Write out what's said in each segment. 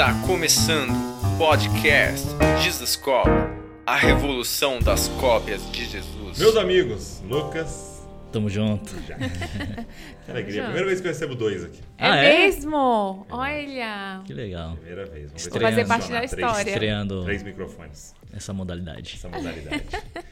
Está começando o podcast Jesus Cop, a revolução das cópias de Jesus. Meus amigos, Lucas. Tamo junto. Já. Que alegria. Primeira vez que eu recebo dois aqui. É Ah, é? mesmo? Olha. Que legal. Primeira vez. Vamos vai fazer parte da Três- história. Estreando Três microfones. essa modalidade. Essa modalidade.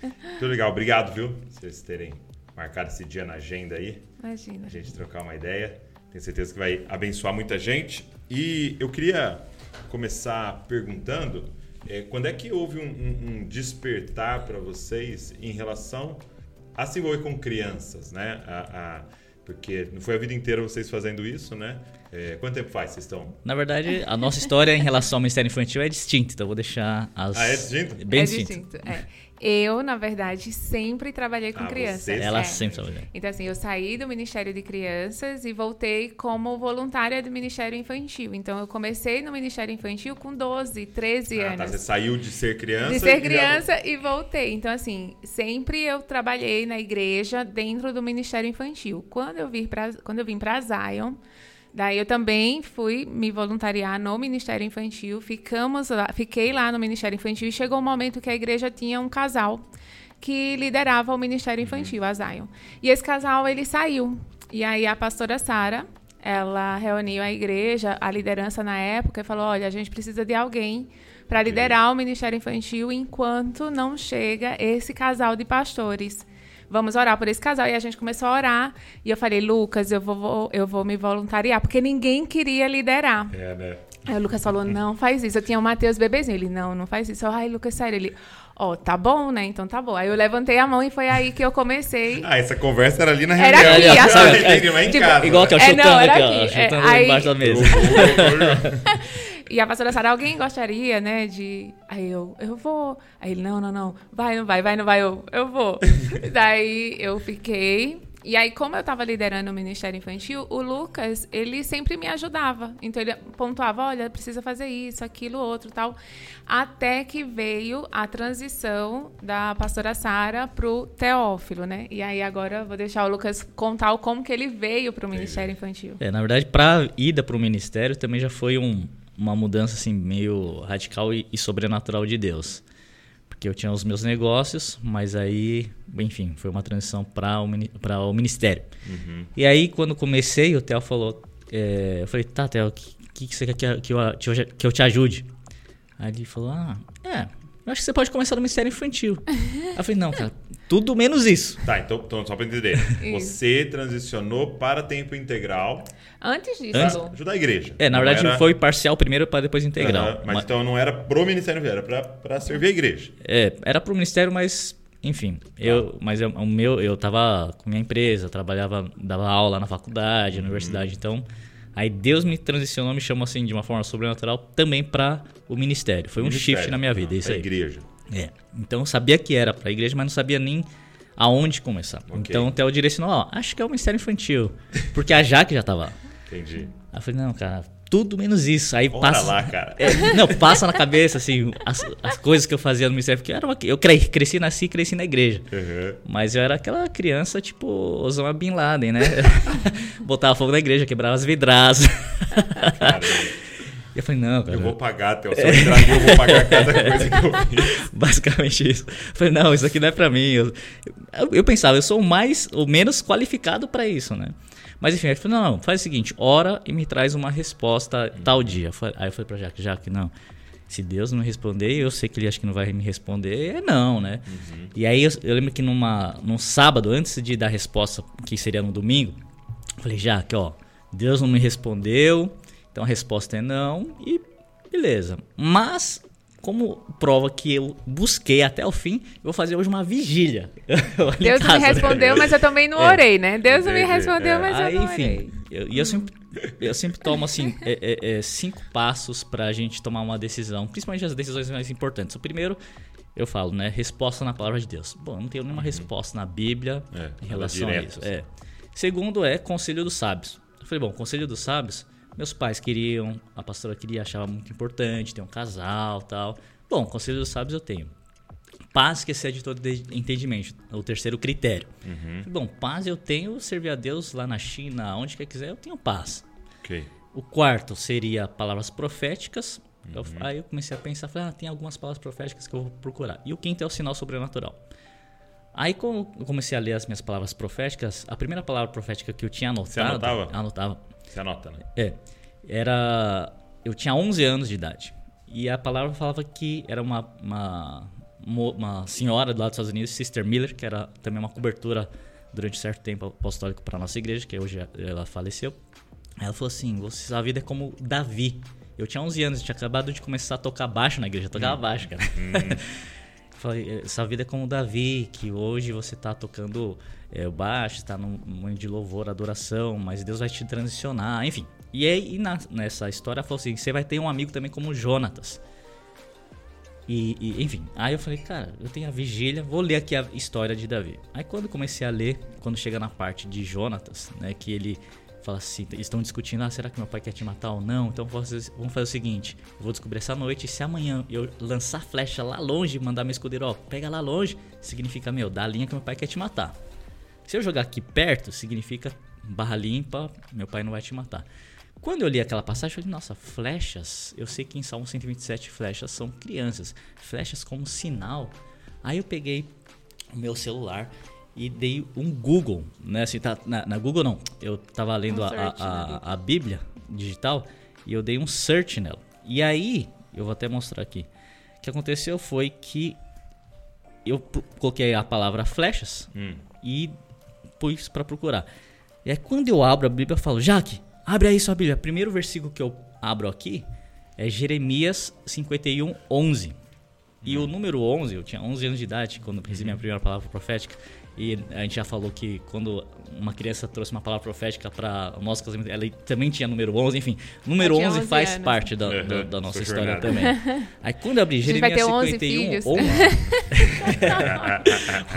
Muito legal. Obrigado, viu? Vocês terem marcado esse dia na agenda aí. Imagina. A gente trocar uma ideia. Tenho certeza que vai abençoar muita gente. E eu queria começar perguntando eh, quando é que houve um, um- um despertar para vocês em relação a se envolver com crianças, né? A- a- porque não foi a vida inteira vocês fazendo isso, né? Eh, quanto tempo faz vocês estão? Na verdade, a nossa história em relação ao Ministério Infantil é distinta, então eu vou deixar as. Ah, é distinto? Bem é distinto. distinto. É. Eu, na verdade, sempre trabalhei com Ah, crianças. você Ela É. sempre trabalhou. Então, assim, eu saí do Ministério de Crianças e voltei como voluntária do Ministério Infantil. Então, eu comecei no Ministério Infantil com 12, 13 Ah, tá. anos. Você saiu de ser criança. De e ser criança e voltei. Então, assim, sempre eu trabalhei na igreja dentro do Ministério Infantil. Quando eu vim para quando eu vim para Zion, daí eu também fui me voluntariar no Ministério Infantil. Ficamos lá, fiquei lá no Ministério Infantil e chegou um momento que a igreja tinha um casal que liderava o Ministério Infantil, a Zion. E esse casal ele saiu. E aí a pastora Sara, ela reuniu a igreja, a liderança na época e falou: "Olha, a gente precisa de alguém para liderar o Ministério Infantil enquanto não chega esse casal de pastores. Vamos orar por esse casal. E a gente começou a orar. E eu falei, Lucas, eu vou, vou- eu vou me voluntariar, porque ninguém queria liderar. É, né? Aí o Lucas falou, não faz isso. Eu tinha o Matheus bebezinho. Ele, não, não faz isso. Eu, Ai, Lucas, sério. Ele, ó, tá bom, né? Então tá bom. Aí eu levantei a mão e foi aí que eu comecei. Ah, essa conversa era ali na Era reunião. aqui, Ah, sabe? entendi, mas em Tipo, casa. Igual que eu É, chutando não, era aqui, ó. aqui. É, Chutando aí- embaixo da mesa. E a pastora Sara, alguém gostaria, né, de... Aí eu, eu vou. Aí ele, não, não, não. Vai, não vai, vai, não vai. Eu, eu vou. Daí eu fiquei... E aí, como eu estava liderando o Ministério Infantil, o Lucas, ele sempre me ajudava. Então, ele pontuava, olha, precisa fazer isso, aquilo, outro, tal. Até que veio a transição da pastora Sara pro Teófilo, né? E aí, agora, eu vou deixar o Lucas contar o como que ele veio pro Ministério Infantil. É, na verdade, pra ida pro ministério também já foi um- uma mudança assim meio radical e, e sobrenatural de Deus. Porque eu tinha os meus negócios, mas aí, enfim, foi uma transição para o, pra o ministério. E aí, quando comecei, o Theo falou: é, Eu falei, tá, Theo, o que, que, você quer que eu, que, eu, que eu- que eu te ajude? Aí ele falou: Ah, é, eu acho que você pode começar no ministério infantil. aí eu falei: Não, cara, tudo menos isso. Tá, então, então só pra entender. Você transicionou para tempo integral, Antes disso, Antes- ajudar a igreja. É, na Não verdade, era- foi parcial primeiro para depois integral. Aham, mas Ma- então não era pro Ministério era pra, pra servir a igreja. É, era pro ministério, mas enfim, eu, mas eu, o meu, eu tava com minha empresa, trabalhava, dava aula na faculdade, na universidade, então aí Deus me transicionou, me chamou assim de uma forma sobrenatural também para o ministério. Foi um Ministério, shift na minha vida, não, isso aí. igreja. É. Então eu sabia que era para a igreja, mas não sabia nem aonde começar. Ok. Então o Theo direcionou, ó, acho que é o ministério infantil, porque a Jaque já tava. lá. Entendi. Aí eu falei, não, cara, tudo menos isso. Aí Bora passa. lá, cara. É, não, passa na cabeça, assim, as, as coisas que eu fazia no ministério. Porque eu, era uma, eu cre- cresci, nasci e cresci na igreja. Aham. Mas eu era aquela criança, tipo, Osama Bin Laden, né? Botava fogo na igreja, quebrava as vidraças. E eu falei, não, cara. eu vou pagar, Theo. Se eu entrar aqui, eu vou pagar cada coisa que eu fiz. Basicamente isso. Eu falei, não, isso aqui não é pra mim. Eu, eu, eu pensava, eu sou o mais, o menos qualificado pra isso, né? Mas enfim, ele falou, não, não, faz o seguinte, ora e me traz uma resposta tal dia. Aí eu falei pra Jaque, Jaque, não. Se Deus não responder, eu sei que ele acha que não vai me responder, é não, né? E aí eu, eu lembro que numa, num sábado, antes de dar a resposta, que seria no domingo, eu falei, Jaque, ó, Deus não me respondeu, então a resposta é não, e beleza. Mas, como prova que eu busquei até o fim, eu vou fazer hoje uma vigília. Deus casa, me né? respondeu, mas eu também não É. orei, né? Deus não me respondeu, é. mas Aí, eu não orei. enfim, eu- e eu sempre, eu sempre tomo assim é, é, é, cinco passos pra gente tomar uma decisão, principalmente as decisões mais importantes. O primeiro, eu falo, né? Resposta na palavra de Deus. Bom, eu não tenho nenhuma resposta na Bíblia É, em relação a direto, isso. assim. É. Segundo é conselho dos sábios. Eu falei, bom, conselho dos sábios, meus pais queriam, a pastora queria, achava muito importante, ter um casal tal. Bom, conselho dos sábios eu tenho. Paz que excede todo entendimento, o terceiro critério. Bom, paz eu tenho, servir a Deus lá na China, onde quer quiser, eu tenho paz. Ok. O quarto seria palavras proféticas. Eu- Uhum. aí eu comecei a pensar, falei, ah, tem algumas palavras proféticas que eu vou procurar. E o quinto é o sinal sobrenatural. Aí quando eu comecei a ler as minhas palavras proféticas, a primeira palavra profética que eu tinha anotado... anotava? Anotava. Você anota, né? É. Era. Eu tinha 11 anos de idade. E a palavra falava que era uma, uma, uma senhora do lado dos Estados Unidos, Sister Miller, que era também uma cobertura durante certo tempo apostólico para nossa igreja, que hoje ela faleceu. Ela falou assim: você, sua vida é como Davi. Eu tinha 11 anos, tinha acabado de começar a tocar baixo na igreja, eu tocava baixo, cara. Falei, essa vida é como Davi, que hoje você tá tocando é, baixo, tá num momento de louvor, adoração, mas Deus vai te transicionar, enfim. E aí, e na- nessa história, falou assim: você vai ter um amigo também como Jonatas. E, e, enfim, aí eu falei, cara, eu tenho a vigília, vou ler aqui a história de Davi. Aí quando comecei a ler, quando chega na parte de Jonatas, né, que ele fala assim, estão discutindo, ah, será que meu pai quer te matar ou não? Então vamos fazer, o seguinte, vou descobrir essa noite, e se amanhã eu lançar flecha lá longe, mandar meu escudeiro, ó, pega lá longe, significa, meu, dá a linha que meu pai quer te matar. Se eu jogar aqui perto, significa barra limpa, meu pai não vai te matar. Quando eu li aquela passagem, eu falei, nossa, flechas. Eu sei que em Salmo 127 flechas são crianças. Flechas como sinal. Aí eu peguei o meu celular e dei um Google, né? Assim, tá, na, na Google não. Eu tava lendo Um a, a, Bíblia. a, a Bíblia digital e eu dei um search nela. E aí, eu vou até mostrar aqui. O que aconteceu foi que eu coloquei a palavra flechas Hum. e pus pra procurar. E aí quando eu abro a Bíblia, eu falo, Jaque, abre aí sua Bíblia. O primeiro versículo que eu abro aqui é Jeremias 51, 11. E o número 11, eu tinha 11 anos de idade quando recebi minha primeira palavra profética. E a gente já falou que quando uma criança trouxe uma palavra profética para o nosso casamento, ela também tinha número 11. Enfim, número Eu tinha 11 11 faz anos. parte da, Uhum, da- da nossa história jornada. também. Aí quando eu abri Jeremias ter 11 51, filhos. 11,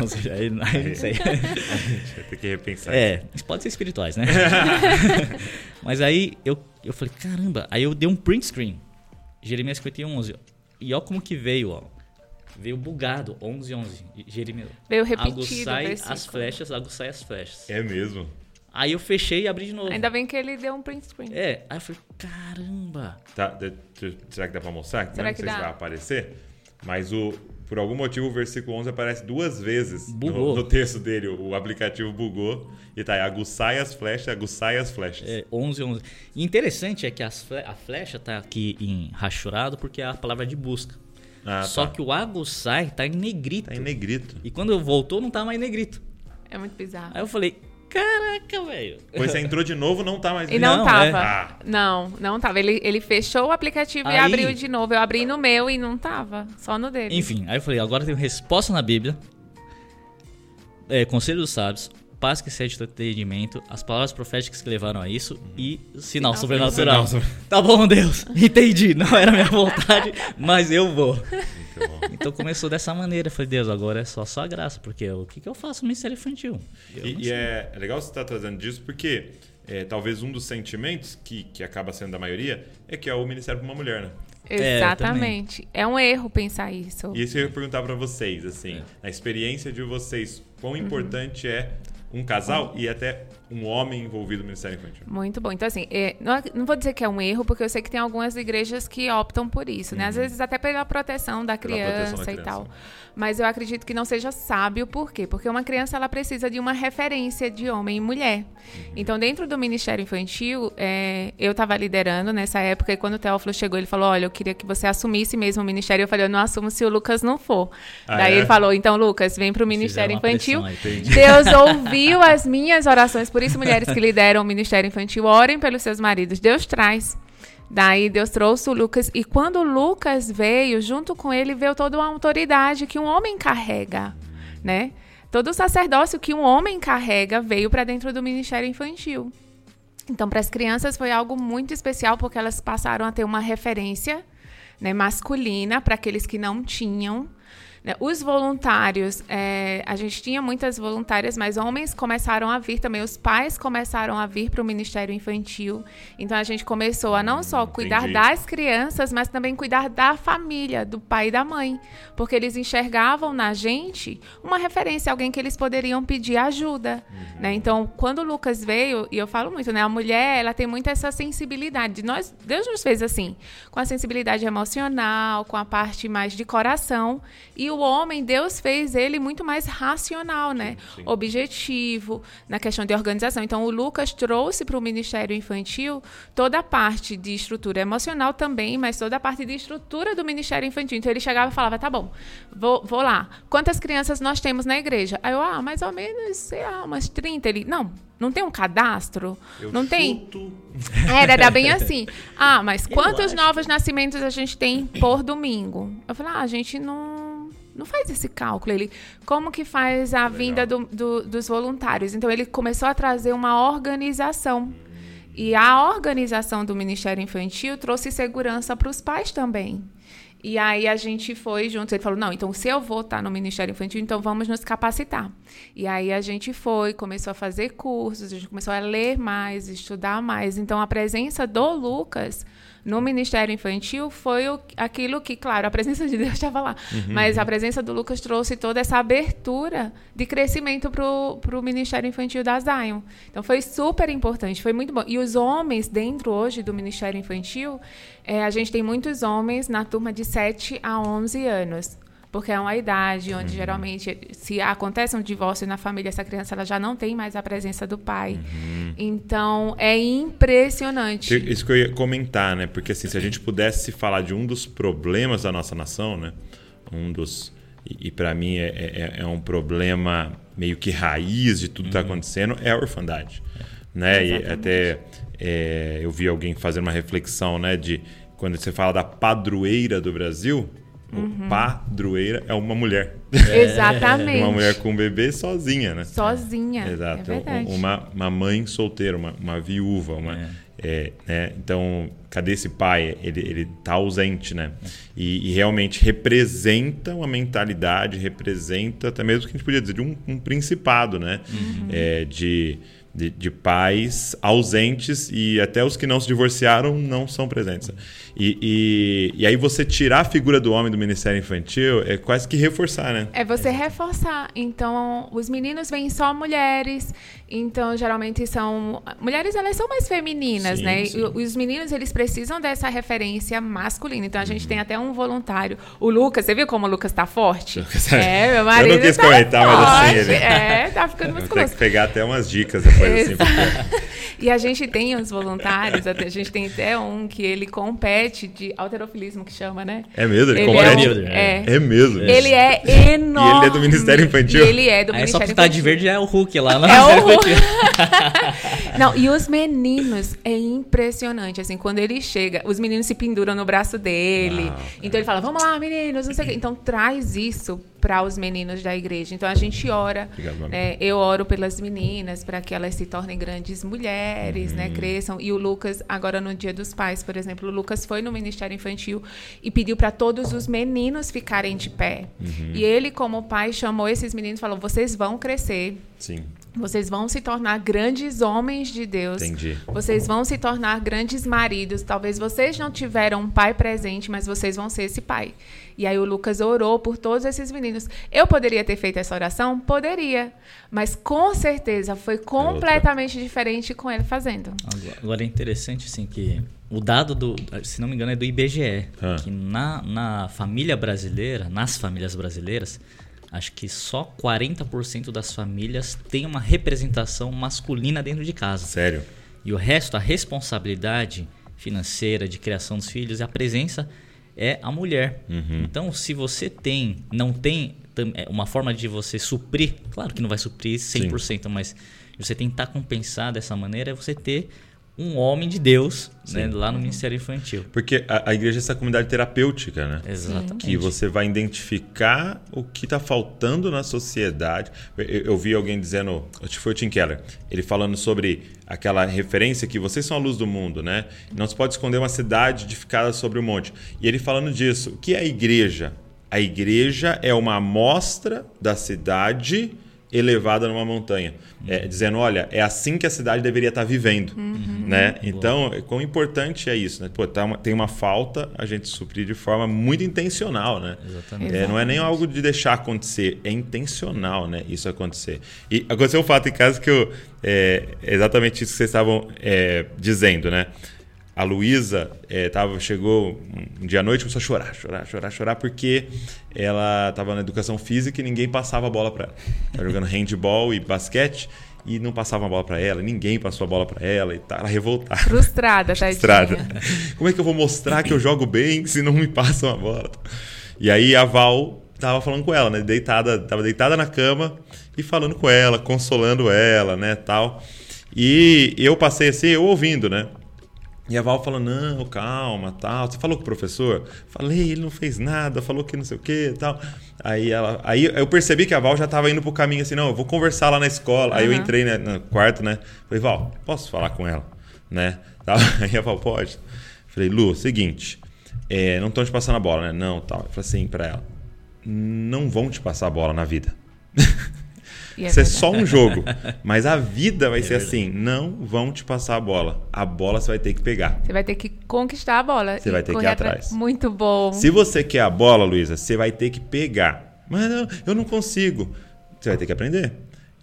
Ou seja, aí, aí não sei. Vai ter que repensar. É, isso pode ser espirituais, né? Mas aí eu, eu falei, caramba. Aí eu dei um print screen. Jeremias 51, 11. E ó como que veio, ó. Veio bugado, 11, 11. Jeremias. Veio repetido Aguçai versículo. as flechas, aguçai as flechas. É mesmo. Aí eu fechei e abri de novo. Ainda bem que ele deu um print screen. É, aí eu falei, caramba. Tá, de- de- será que dá pra mostrar? Será não que sei se dá? vai aparecer. Mas o, por algum motivo o versículo 11 aparece duas vezes no, no texto dele. O aplicativo bugou e tá aí, aguçai as flechas, aguçai as flechas. É, 11, 11. E interessante é que as fle- a flecha tá aqui em rachurado porque é a palavra de busca. Ah, Só tá. que o aguçai tá em negrito. Tá em negrito. E quando eu voltou, não tá mais negrito. É muito bizarro. Aí eu falei, caraca, velho. Depois você entrou de novo, não tá mais E não, Não, tava. é. Ah. Não, não tava. Ele, ele fechou o aplicativo e Aí- abriu de novo. Eu abri no meu e não tava. Só no dele. Enfim, aí eu falei, agora tem resposta na Bíblia. É, Conselho dos Sábios, paz que excede todo entendimento, as palavras proféticas que levaram a isso e sinal, Sinal sobrenatural. sobrenatural. Tá bom, Deus, entendi. Não era minha vontade, mas eu vou. Muito bom. Então começou dessa maneira. Eu falei, Deus, agora é só sua graça, porque o que, que eu faço no Ministério Infantil? Eu E, e é, é legal você estar trazendo disso porque é, talvez um dos sentimentos que, que acaba sendo da maioria é que é o Ministério para uma mulher, né? É, Exatamente. É, um erro pensar isso. E isso eu ia perguntar para vocês, assim, É. na experiência de vocês, quão Uhum. importante é um casal e até um homem envolvido no Ministério Infantil? Muito bom. Então, assim, é, não, é- não vou dizer que é um erro, porque eu sei que tem algumas igrejas que optam por isso, né? Às vezes até pela proteção da Uhum. Pela proteção criança da e criança. tal. Mas eu acredito que não seja sábio, por quê? Porque uma criança, ela precisa de uma referência de homem e mulher. Uhum. Então, dentro do Ministério Infantil, é, eu estava liderando nessa época, e quando o Teófilo chegou, ele falou, olha, eu queria que você assumisse mesmo o ministério. Eu falei, eu não assumo se o Lucas não for. Ah, Daí é? ele falou, então, Lucas, vem para o Ministério Fizeram Infantil. pressão. Deus ouviu as minhas orações, por isso, mulheres que lideram o Ministério Infantil, orem pelos seus maridos. Deus traz. Daí Deus trouxe o Lucas. E quando o Lucas veio, junto com ele veio toda uma autoridade que um homem carrega, né? Todo o sacerdócio que um homem carrega veio para dentro do Ministério Infantil. Então, para as crianças foi algo muito especial porque elas passaram a ter uma referência né, masculina para aqueles que não tinham. Né? Os voluntários, é, a gente tinha muitas voluntárias, mas homens começaram a vir também, os pais começaram a vir para o Ministério Infantil. Então a gente começou a não só cuidar Entendi. das crianças, mas também cuidar da família, do pai e da mãe. Porque eles enxergavam na gente uma referência, alguém que eles poderiam pedir ajuda. Né? Então, quando o Lucas veio, e eu falo muito, né? A mulher, ela tem muito essa sensibilidade. Nós, Deus nos fez assim, com a sensibilidade emocional, com a parte mais de coração. E o homem, Deus fez ele muito mais racional, né? sim. Objetivo, na questão de organização. Então, o Lucas trouxe para o Ministério Infantil toda a parte de estrutura emocional também, mas toda a parte de estrutura do Ministério Infantil. Então, ele chegava e falava: tá bom, vou, vou lá. Quantas crianças nós temos na igreja? Aí eu, ah, mais ou menos, sei lá, umas 30. Ele, não, não tem um cadastro? Eu não tem? chuto. Era, era bem assim. Ah, mas quantos acho. novos nascimentos a gente tem por domingo? Eu falei, ah, a gente não, não faz esse cálculo. Ele, como que faz a vinda do- do- dos voluntários? Então, ele começou a trazer uma organização. E a organização do Ministério Infantil trouxe segurança para os pais também. E aí a gente foi juntos. Ele falou: não, então se eu vou estar no Ministério Infantil, então vamos nos capacitar. E aí a gente foi, começou a fazer cursos, a gente começou a ler mais, estudar mais. Então a presença do Lucas no Ministério Infantil foi o- aquilo que, claro, a presença de Deus estava lá, mas a presença do Lucas trouxe toda essa abertura de crescimento para o Ministério Infantil da Zion. Então foi super importante, foi muito bom. E os homens dentro hoje do Ministério Infantil, é, a gente tem muitos homens na turma de 7 a 11 anos. Porque é uma idade onde geralmente, se acontece um divórcio na família, essa criança ela já não tem mais a presença do pai. Então, é impressionante. Isso que eu ia comentar, né? Porque assim, se a gente pudesse falar de um dos problemas da nossa nação, né? Um dos. E, e para mim é, é- é um problema meio que raiz de tudo que está acontecendo, é a orfandade. Né? E até é, eu vi alguém fazendo uma reflexão, né? De quando você fala da padroeira do Brasil, o padroeira é uma mulher. Exatamente. Uma mulher com um bebê sozinha, né? Sozinha. Exato. É uma, uma mãe solteira, uma, uma viúva, uma, é, né? Então, cadê esse pai? Ele, ele tá ausente, né? E, e realmente representa uma mentalidade, representa até mesmo que a gente podia dizer de um, um principado, né? É, de, de, de pais ausentes e até os que não se divorciaram não são presentes. E, e, e aí você tirar a figura do homem do Ministério Infantil é quase que reforçar, né? É você reforçar. Então, os meninos vêm só mulheres. Então, geralmente são. Mulheres, elas são mais femininas, Sim, né? sim. E os meninos, eles precisam dessa referência masculina. Então, a gente tem até um voluntário. O Lucas, você viu como o Lucas tá forte? Lucas- É, meu marido. Eu não quis tá comentar, mas assim, forte. ele- É, tá ficando musculoso. que pegar até umas dicas depois, assim, porque E a gente tem os voluntários, a gente tem até um que ele compete de alterofilismo, que chama, né? É mesmo? Ele Ele compete? é, um- é. É mesmo. Ele é enorme. E ele é do Ministério Infantil? E ele é do Aí é só Ministério pintar de Infantil. verde é o Hulk lá. Não, É o Hulk. Não, e os meninos, é impressionante, assim, quando ele chega, os meninos se penduram no braço dele. Ah, então ele fala, vamos lá, meninos, não sei o quê. Então traz isso para os meninos da igreja. Então a gente ora, Obrigado, né? Eu oro pelas meninas para que elas se tornem grandes mulheres, Uhum. né? Cresçam. E o Lucas, agora no Dia dos Pais, por exemplo, o Lucas foi no Ministério Infantil e pediu para todos os meninos ficarem de pé. Uhum. E ele, como pai, chamou esses meninos e falou: vocês vão crescer. Sim, Vocês vão se tornar grandes homens de Deus. entendi. Vocês vão se tornar grandes maridos. Talvez vocês não tiveram um pai presente, mas vocês vão ser esse pai. E aí o Lucas orou por todos esses meninos. Eu poderia ter feito essa oração? Poderia. Mas com certeza foi completamente diferente com ele fazendo. Agora- Agora é interessante assim que o dado do, se não me engano, é do IBGE, Ah. que na, na família brasileira, nas famílias brasileiras, acho que só 40% das famílias tem uma representação masculina dentro de casa. Sério. E o resto, a responsabilidade financeira de criação dos filhos, a presença é a mulher. Então, se você tem, não tem é, uma forma de você suprir, claro que não vai suprir 100%, mas você tentar compensar dessa maneira é você ter um homem de Deus né, lá no Ministério Infantil. Porque a, a igreja é essa comunidade terapêutica, né? Exatamente. Que você vai identificar o que está faltando na sociedade. Eu, eu vi alguém dizendo, foi o Tim Keller, ele falando sobre aquela referência que vocês são a luz do mundo, né? Não se pode esconder uma cidade edificada sobre o monte. E ele falando disso, o que é a igreja? a igreja é uma amostra da cidade elevada numa montanha, é, dizendo, olha, é assim que a cidade deveria estar vivendo, né? Então, quão importante é isso, né? Pô, tá uma- tem uma falta, a gente suprir de forma muito intencional, né? Exatamente. É, não é nem algo de deixar acontecer, é intencional, né? Isso acontecer. E aconteceu um fato em casa que eu, é exatamente isso que vocês estavam é, dizendo, né? A Luísa é, tava, chegou um dia à noite e começou a chorar, chorar, chorar, chorar, porque ela estava na educação física e ninguém passava a bola para ela. Estava jogando handball e basquete e não passava a bola para ela, ninguém passou a bola para ela e tá, ela revoltada. Frustrada, tadinha. Frustrada. Como é que eu vou mostrar que eu jogo bem se não me passam a bola? E aí a Val tava falando com ela, né? Deitada, tava deitada na cama e falando com ela, consolando ela, né, tal. E eu passei assim, eu ouvindo, né? E a Val falou, não, calma, tal. Você falou com o professor? Falei, ele não fez nada, falou que não sei o que tal. Aí, ela, aí eu percebi que a Val já estava indo pro caminho assim, não, eu vou conversar lá na escola. Aí eu entrei né, no quarto, né? Falei, Val, posso falar com ela? Né? Aí a Val, pode. Falei, Lu, seguinte, é, não estão te passando a bola, né? Não, tal. Eu falei assim pra ela, não vão te passar a bola na vida. É Isso é verdade. só um jogo. Mas a vida vai ser assim: não vão te passar a bola. A bola você vai ter que pegar. Você vai ter que conquistar a bola. Você vai ter que ir atrás. Muito bom. Se você quer a bola, Luísa, você vai ter que pegar. Mas não, eu não consigo. Você vai ter que aprender.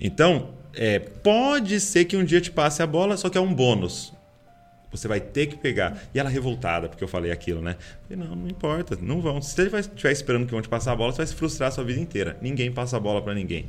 Então, é, pode ser que um dia te passe a bola, só que é um bônus. Você vai ter que pegar. E ela revoltada, porque eu falei aquilo, né? Falei, não, não importa, não vão. Se você estiver esperando que vão te passar a bola, você vai se frustrar a sua vida inteira. Ninguém passa a bola pra ninguém.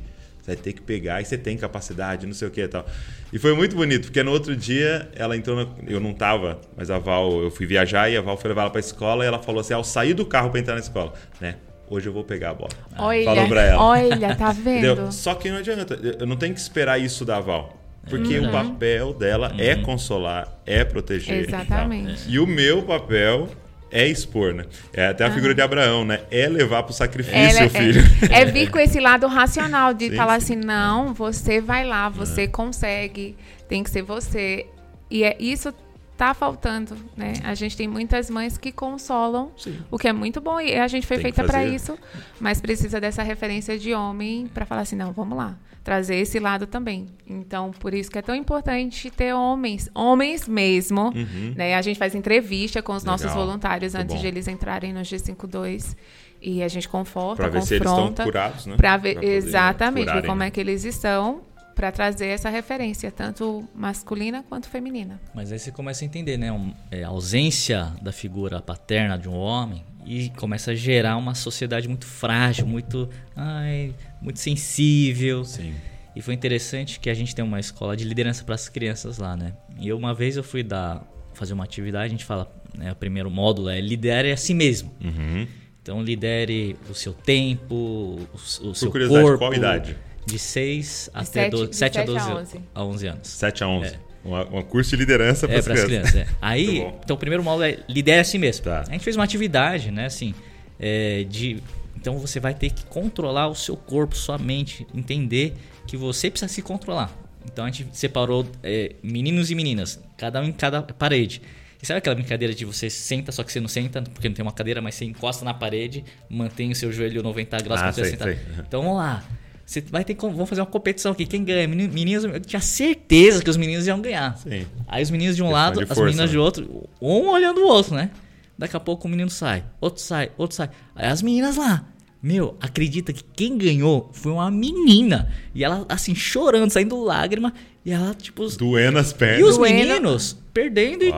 Vai ter que pegar e você tem capacidade, não sei o que e tal. E foi muito bonito, porque no outro dia ela entrou na... Eu não tava, mas a Val, eu fui viajar e a Val foi levar ela pra escola e ela falou assim: ao sair do carro pra entrar na escola, né? Hoje eu vou pegar a bola. Olha, Falou pra ela. olha, tá vendo? Entendeu? Só que não adianta. Eu não tenho que esperar isso da Val. Porque Uhum. o papel dela é consolar, é proteger. e tal. Exatamente. E o meu papel é expor, né? É até a figura de Abraão, né? É levar pro sacrifício Ela- o filho. É, é vir com esse lado racional de Sim, falar sim. assim, não, você vai lá, você consegue, tem que ser você. E é isso tá faltando, né? A gente tem muitas mães que consolam, o que é muito bom e a gente foi Tem feita para isso, mas precisa dessa referência de homem para falar assim, não, vamos lá, trazer esse lado também. Então, por isso que é tão importante ter homens, homens mesmo, né? A gente faz entrevista com os nossos Uhum. Legal. voluntários Muito antes bom. de eles entrarem no G52 e a gente conforta, Pra ver se eles estão confronta curados, né? para ver Pra exatamente ver como né? é que eles estão para trazer essa referência tanto masculina quanto feminina. Mas aí você começa a entender, né? um- é, a ausência da figura paterna de um homem e começa a gerar uma sociedade muito frágil, muito, ai, muito sensível. Sim. E foi interessante que a gente tem uma escola de liderança para as crianças lá, né? E eu, uma vez eu fui dar fazer uma atividade, a gente fala, né, o primeiro módulo é lidere a si mesmo. Uhum. Então lidere o seu tempo, o, o seu curiosidade, corpo. qual idade? De 6 até sete- 12, de 7 a sete a 12 11. a 11 anos. 7 a 11. É. Uma curso de liderança para É, as para as crianças. crianças. é. Aí, então o primeiro módulo é lidere a si mesmo. Tá. A gente fez uma atividade, né, assim, é, de então você vai ter que controlar o seu corpo, sua mente, entender que você precisa se controlar. Então a gente separou é, meninos e meninas, cada um em cada parede. E sabe aquela brincadeira de você senta, só que você não senta, porque não tem uma cadeira, mas você encosta na parede, mantém o seu joelho 90 graus Ah, quando você sei, sentar. sei. Então vamos lá. Você vai ter vamos fazer uma competição aqui. Quem ganha? Meni- Meninos, eu tinha certeza que os meninos iam ganhar. Sim. Aí os meninos de um Questão lado, de as força, meninas né? de outro, um olhando o outro, né? Daqui a pouco o menino sai, outro sai, outro sai. Aí as meninas lá. Meu, acredita que quem ganhou foi uma menina. E ela, assim, chorando, saindo lágrima. E ela, tipo. os- Doendo as E pernas. os Doendo. meninos perdendo e.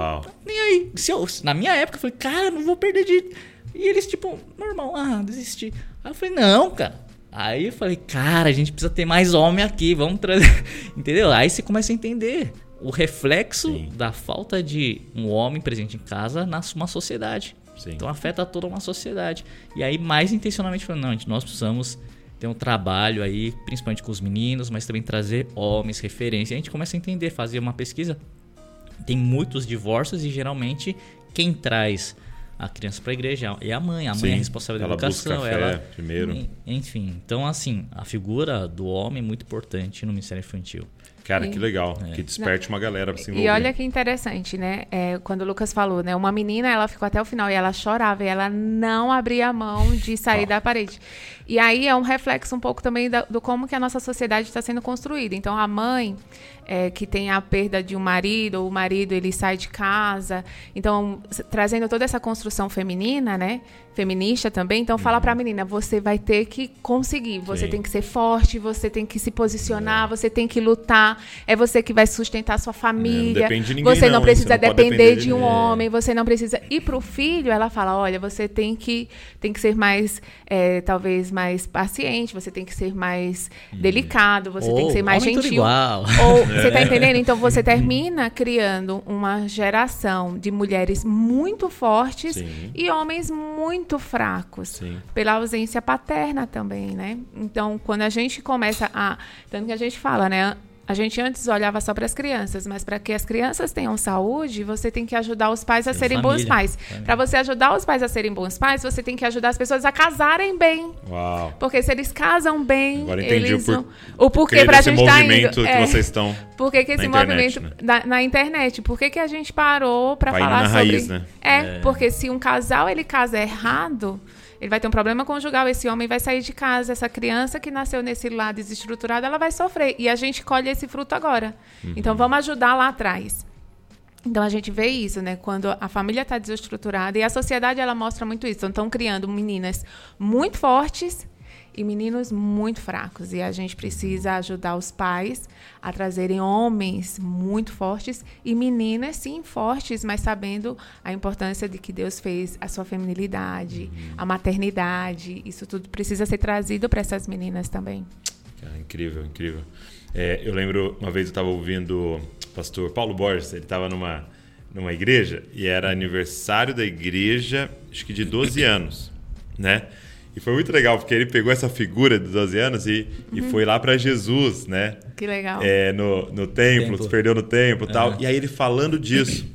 Nem aí. Se eu, na minha época, eu falei, cara, não vou perder de. E eles, tipo, normal, ah, desisti. Aí eu falei, não, cara. Aí eu falei, cara, a gente precisa ter mais homem aqui, vamos trazer. Entendeu? Aí você começa a entender o reflexo Sim. da falta de um homem presente em casa na uma sociedade. Sim. Então afeta toda uma sociedade. E aí, mais intencionalmente, falando, não, gente, nós precisamos ter um trabalho aí, principalmente com os meninos, mas também trazer homens, referência. E a gente começa a entender, fazer uma pesquisa. Tem muitos divórcios e geralmente quem traz a criança para a igreja é a mãe. A mãe Sim, é responsável da ela busca educação. fé ela primeiro. En- Enfim, então assim, a figura do homem é muito importante no ministério infantil. Cara, E- que legal. Que desperte uma galera pra se envolver. E olha que interessante, né? É, quando o Lucas falou, né? Uma menina, ela ficou até o final e ela chorava e ela não abria a mão de sair da parede. E aí é um reflexo um pouco também da- do como que a nossa sociedade está sendo construída. Então, a mãe é, que tem a perda de um marido, ou o marido ele sai de casa. Então, trazendo toda essa construção feminina, né? Feminista também. Então, fala pra menina, você vai ter que conseguir. Você Sim. tem que ser forte, você tem que se posicionar, você tem que lutar. É você que vai sustentar sua família. depende de ninguém, você não, não, precisa Você não depender depender de um homem, você não precisa. E pro filho, ela fala: olha, você tem que, tem que ser mais, é, talvez, mais paciente, você tem que ser mais delicado, você tem que ser mais gentil. igual. Ou, você tá entendendo? Então você termina criando uma geração de mulheres muito fortes Sim. e homens muito fracos. Sim. Pela ausência paterna também, né? Então, quando a gente começa a. Tanto que a gente fala, né? A gente antes olhava só para as crianças, mas para que as crianças tenham saúde, você tem que ajudar os pais a serem bons família. pais. Família. Para você ajudar os pais a serem bons pais, você tem que ajudar as pessoas a casarem bem. Uau. Porque se eles casam bem, Agora entendi eles o, por... o porquê pra desse gente estar movimento indo. que É. vocês estão. Por que, que esse na internet, movimento né? da- na internet? Por que, que a gente parou para falar na sobre raiz, né? É, porque se um casal ele casa errado, ele vai ter um problema conjugal, esse homem vai sair de casa, essa criança que nasceu nesse lar desestruturado, ela vai sofrer e a gente colhe esse fruto agora. Uhum. Então vamos ajudar lá atrás. Então a gente vê isso, né? Quando a família está desestruturada e a sociedade ela mostra muito isso. Então estão criando meninas muito fortes e meninos muito fracos. E a gente precisa ajudar os pais a trazerem homens muito fortes e meninas, sim, fortes, mas sabendo a importância de que Deus fez a sua feminilidade, a maternidade. Isso tudo precisa ser trazido para essas meninas também. Cara, incrível, incrível. É, eu lembro, uma vez eu estava ouvindo o pastor Paulo Borges, ele estava numa, numa igreja e era aniversário da igreja, acho que de 12 anos, né? E foi muito legal, porque ele pegou essa figura de 12 anos e, e foi lá para Jesus, né? Que legal. É, no, no templo, Templo. se perdeu no templo e tal. Aham. E aí ele falando disso.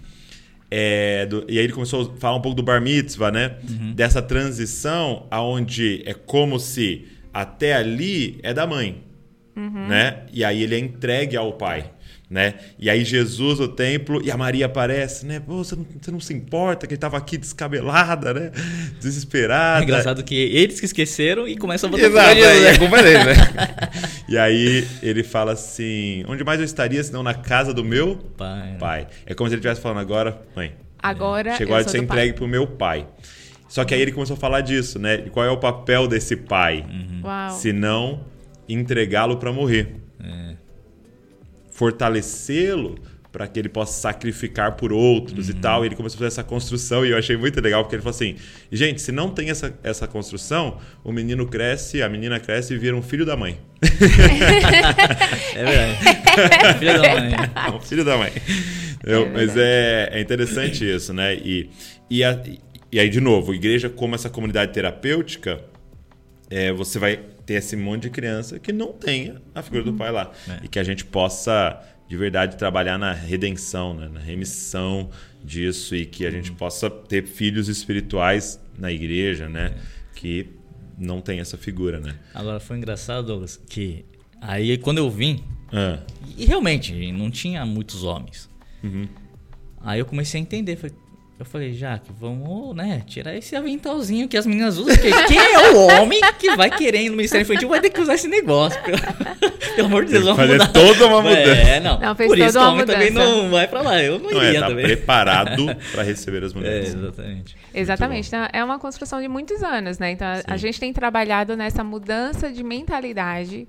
é, do- e aí ele começou a falar um pouco do bar mitzvah, né? Dessa transição aonde é como se até ali é da mãe, né? E aí ele é entregue ao pai. Né? E aí Jesus no templo e a Maria aparece, né? Pô, você, não, você não se importa que ele estava aqui descabelada, né? Desesperada. É engraçado que eles que esqueceram e começam a botar Exato, a né? culpa é dele, né? e aí ele fala assim: onde mais eu estaria senão na casa do meu Pai, né? pai? É como se ele estivesse falando agora, mãe. Agora Chegou a ser entregue pro meu pai. Só que aí ele começou a falar disso, né? Qual é o papel desse pai? Uau. Se não entregá-lo para morrer. É. Fortalecê-lo para que ele possa sacrificar por outros e tal. E ele começou a fazer essa construção e eu achei muito legal, porque ele falou assim: gente, se não tem essa, essa construção, o menino cresce, a menina cresce e vira um filho da mãe. É verdade. Filha da mãe. É um filho da mãe. Eu- É mas é, é interessante isso, né? E, e, a- e aí, de novo, igreja como essa comunidade terapêutica, é, você vai ter esse monte de criança que não tenha a figura do pai lá. É. E que a gente possa, de verdade, trabalhar na redenção, né? na remissão disso e que a gente possa ter filhos espirituais na igreja, né? Que não tem essa figura, né? Agora foi engraçado, Douglas, que aí quando eu vim, Ah, e realmente não tinha muitos homens. Uhum. Aí eu comecei a entender, falei- eu falei, Jaque, vamos, né, tirar esse aventalzinho que as meninas usam, porque quem é o homem que vai querer ir no Ministério Infantil vai ter que usar esse negócio. Pelo, pelo amor de Deus, vamos fazer mudar. toda uma mudança. É, não. Não, fez Por isso que o homem também não vai pra lá. Eu não não é, iria tá também. preparado para receber as É, mulheres. exatamente. Exatamente. Então, é uma construção de muitos anos, né? Então, a- a Sim. gente tem trabalhado nessa mudança de mentalidade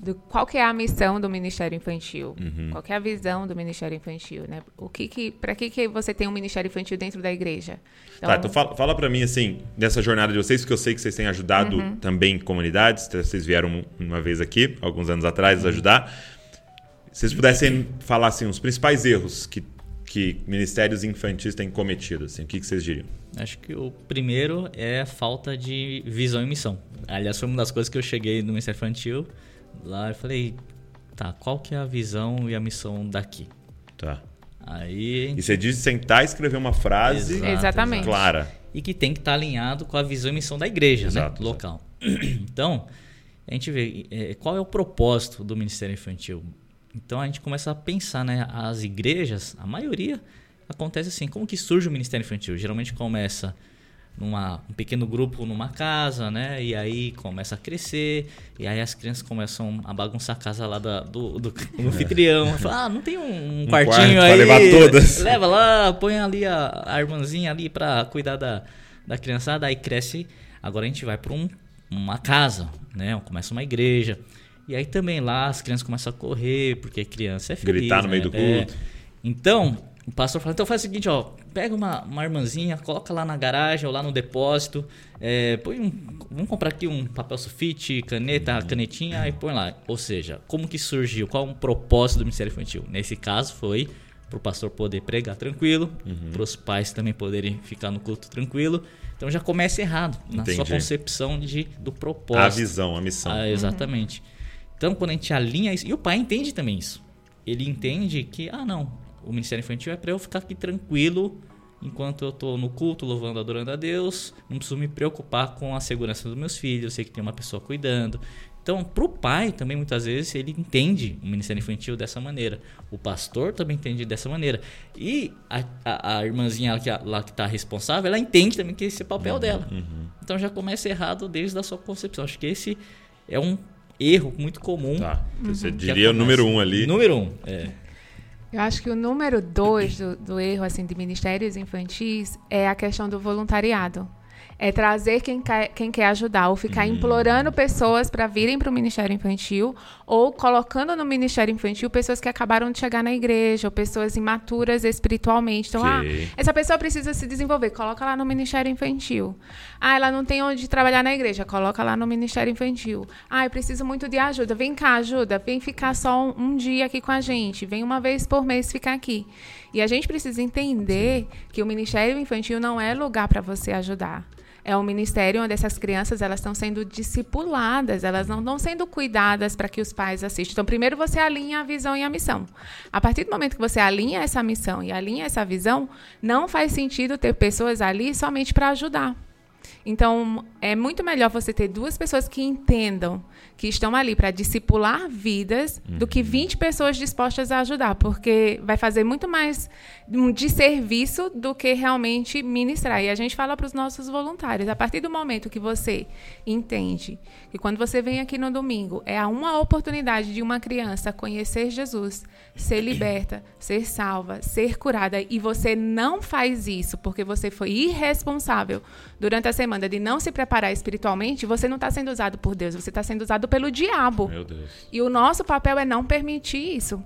do qual que é a missão do Ministério Infantil, Uhum. qual que é a visão do Ministério Infantil, né? O que que, para que que você tem um Ministério Infantil dentro da igreja? tá, então fala, fala para mim, assim, dessa jornada de vocês, que eu sei que vocês têm ajudado Uhum. também comunidades, vocês vieram uma vez aqui, alguns anos atrás, Uhum. ajudar. Se vocês pudessem falar, assim, os principais erros que, que ministérios infantis têm cometido, assim, o que, que vocês diriam? Acho que o primeiro é a falta de visão e missão. Aliás, foi uma das coisas que eu cheguei no Ministério Infantil. Lá eu falei, tá, qual que é a visão e a missão daqui? Tá. Aí. E você diz sentar e escrever uma frase Exato, Exatamente. clara. E que tem que estar alinhado com a visão e missão da igreja, Exato, né? Local. Então, a gente vê é, qual é o propósito do Ministério Infantil. Então a gente começa a pensar, né? As igrejas, a maioria acontece assim. Como que surge o ministério infantil? Geralmente começa numa, um pequeno grupo numa casa, né? E aí começa a crescer, e aí as crianças começam a bagunçar a casa lá da, do, do, do anfitrião. Fala, ah, não tem um, um quartinho aí? pra levar todas. Leva lá, põe ali a, a irmãzinha ali pra cuidar da, da criançada, aí cresce. Agora a gente vai pra um, uma casa, né? Começa uma igreja. E aí também lá as crianças começam a correr, porque criança é feliz. Gritar no né? meio do É. culto. Então, o pastor fala, então faz o seguinte, ó, pega uma, uma irmãzinha, coloca lá na garagem ou lá no depósito, é, põe um, vamos comprar aqui um papel sulfite, caneta, canetinha e põe lá. Ou seja, como que surgiu, qual é o propósito do Ministério Infantil? Nesse caso foi para o pastor poder pregar tranquilo, Uhum. para os pais também poderem ficar no culto tranquilo. Então já começa errado na sua Entendi. concepção de, do propósito. A visão, a missão. Ah, exatamente. Então, quando a gente alinha isso, e o pai entende também isso. Ele entende que, ah, não, o ministério infantil é para eu ficar aqui tranquilo enquanto eu tô no culto, louvando, adorando a Deus. Não preciso me preocupar com a segurança dos meus filhos, eu sei que tem uma pessoa cuidando. Então, pro pai também, muitas vezes, ele entende o ministério infantil dessa maneira. O pastor também entende dessa maneira. E a, a, a irmãzinha lá que, lá que tá responsável, ela entende também que esse é o papel dela. Então já começa errado desde a sua concepção. Acho que esse é um erro muito comum. Tá. Uhum. Você diria o número um ali. Número um, é. Eu acho que o número dois do, do erro assim de ministérios infantis é a questão do voluntariado. É trazer quem quer, quem quer ajudar, ou ficar implorando pessoas para virem para o Ministério Infantil, ou colocando no Ministério Infantil pessoas que acabaram de chegar na igreja, ou pessoas imaturas espiritualmente. Então, ah, essa pessoa precisa se desenvolver, coloca lá no Ministério Infantil. Ah, ela não tem onde trabalhar na igreja, coloca lá no Ministério Infantil. Ah, eu preciso muito de ajuda. Vem cá, ajuda. Vem ficar só um, um dia aqui com a gente. Vem uma vez por mês ficar aqui. E a gente precisa entender que o Ministério Infantil não é lugar para você ajudar. É um ministério onde essas crianças elas estão sendo discipuladas, elas não estão sendo cuidadas para que os pais assistam. Então, primeiro você alinha a visão e a missão. A partir do momento que você alinha essa missão e alinha essa visão, não faz sentido ter pessoas ali somente para ajudar. Então, é muito melhor você ter duas pessoas que entendam que estão ali para discipular vidas do que 20 pessoas dispostas a ajudar, porque vai fazer muito mais um desserviço do que realmente ministrar. E a gente fala para os nossos voluntários, a partir do momento que você entende que quando você vem aqui no domingo, é uma oportunidade de uma criança conhecer Jesus, ser liberta, ser salva, ser curada, e você não faz isso porque você foi irresponsável durante a semana de não se preparar espiritualmente, você não está sendo usado por Deus, você está sendo usado pelo diabo. Meu Deus. E o nosso papel é não permitir isso.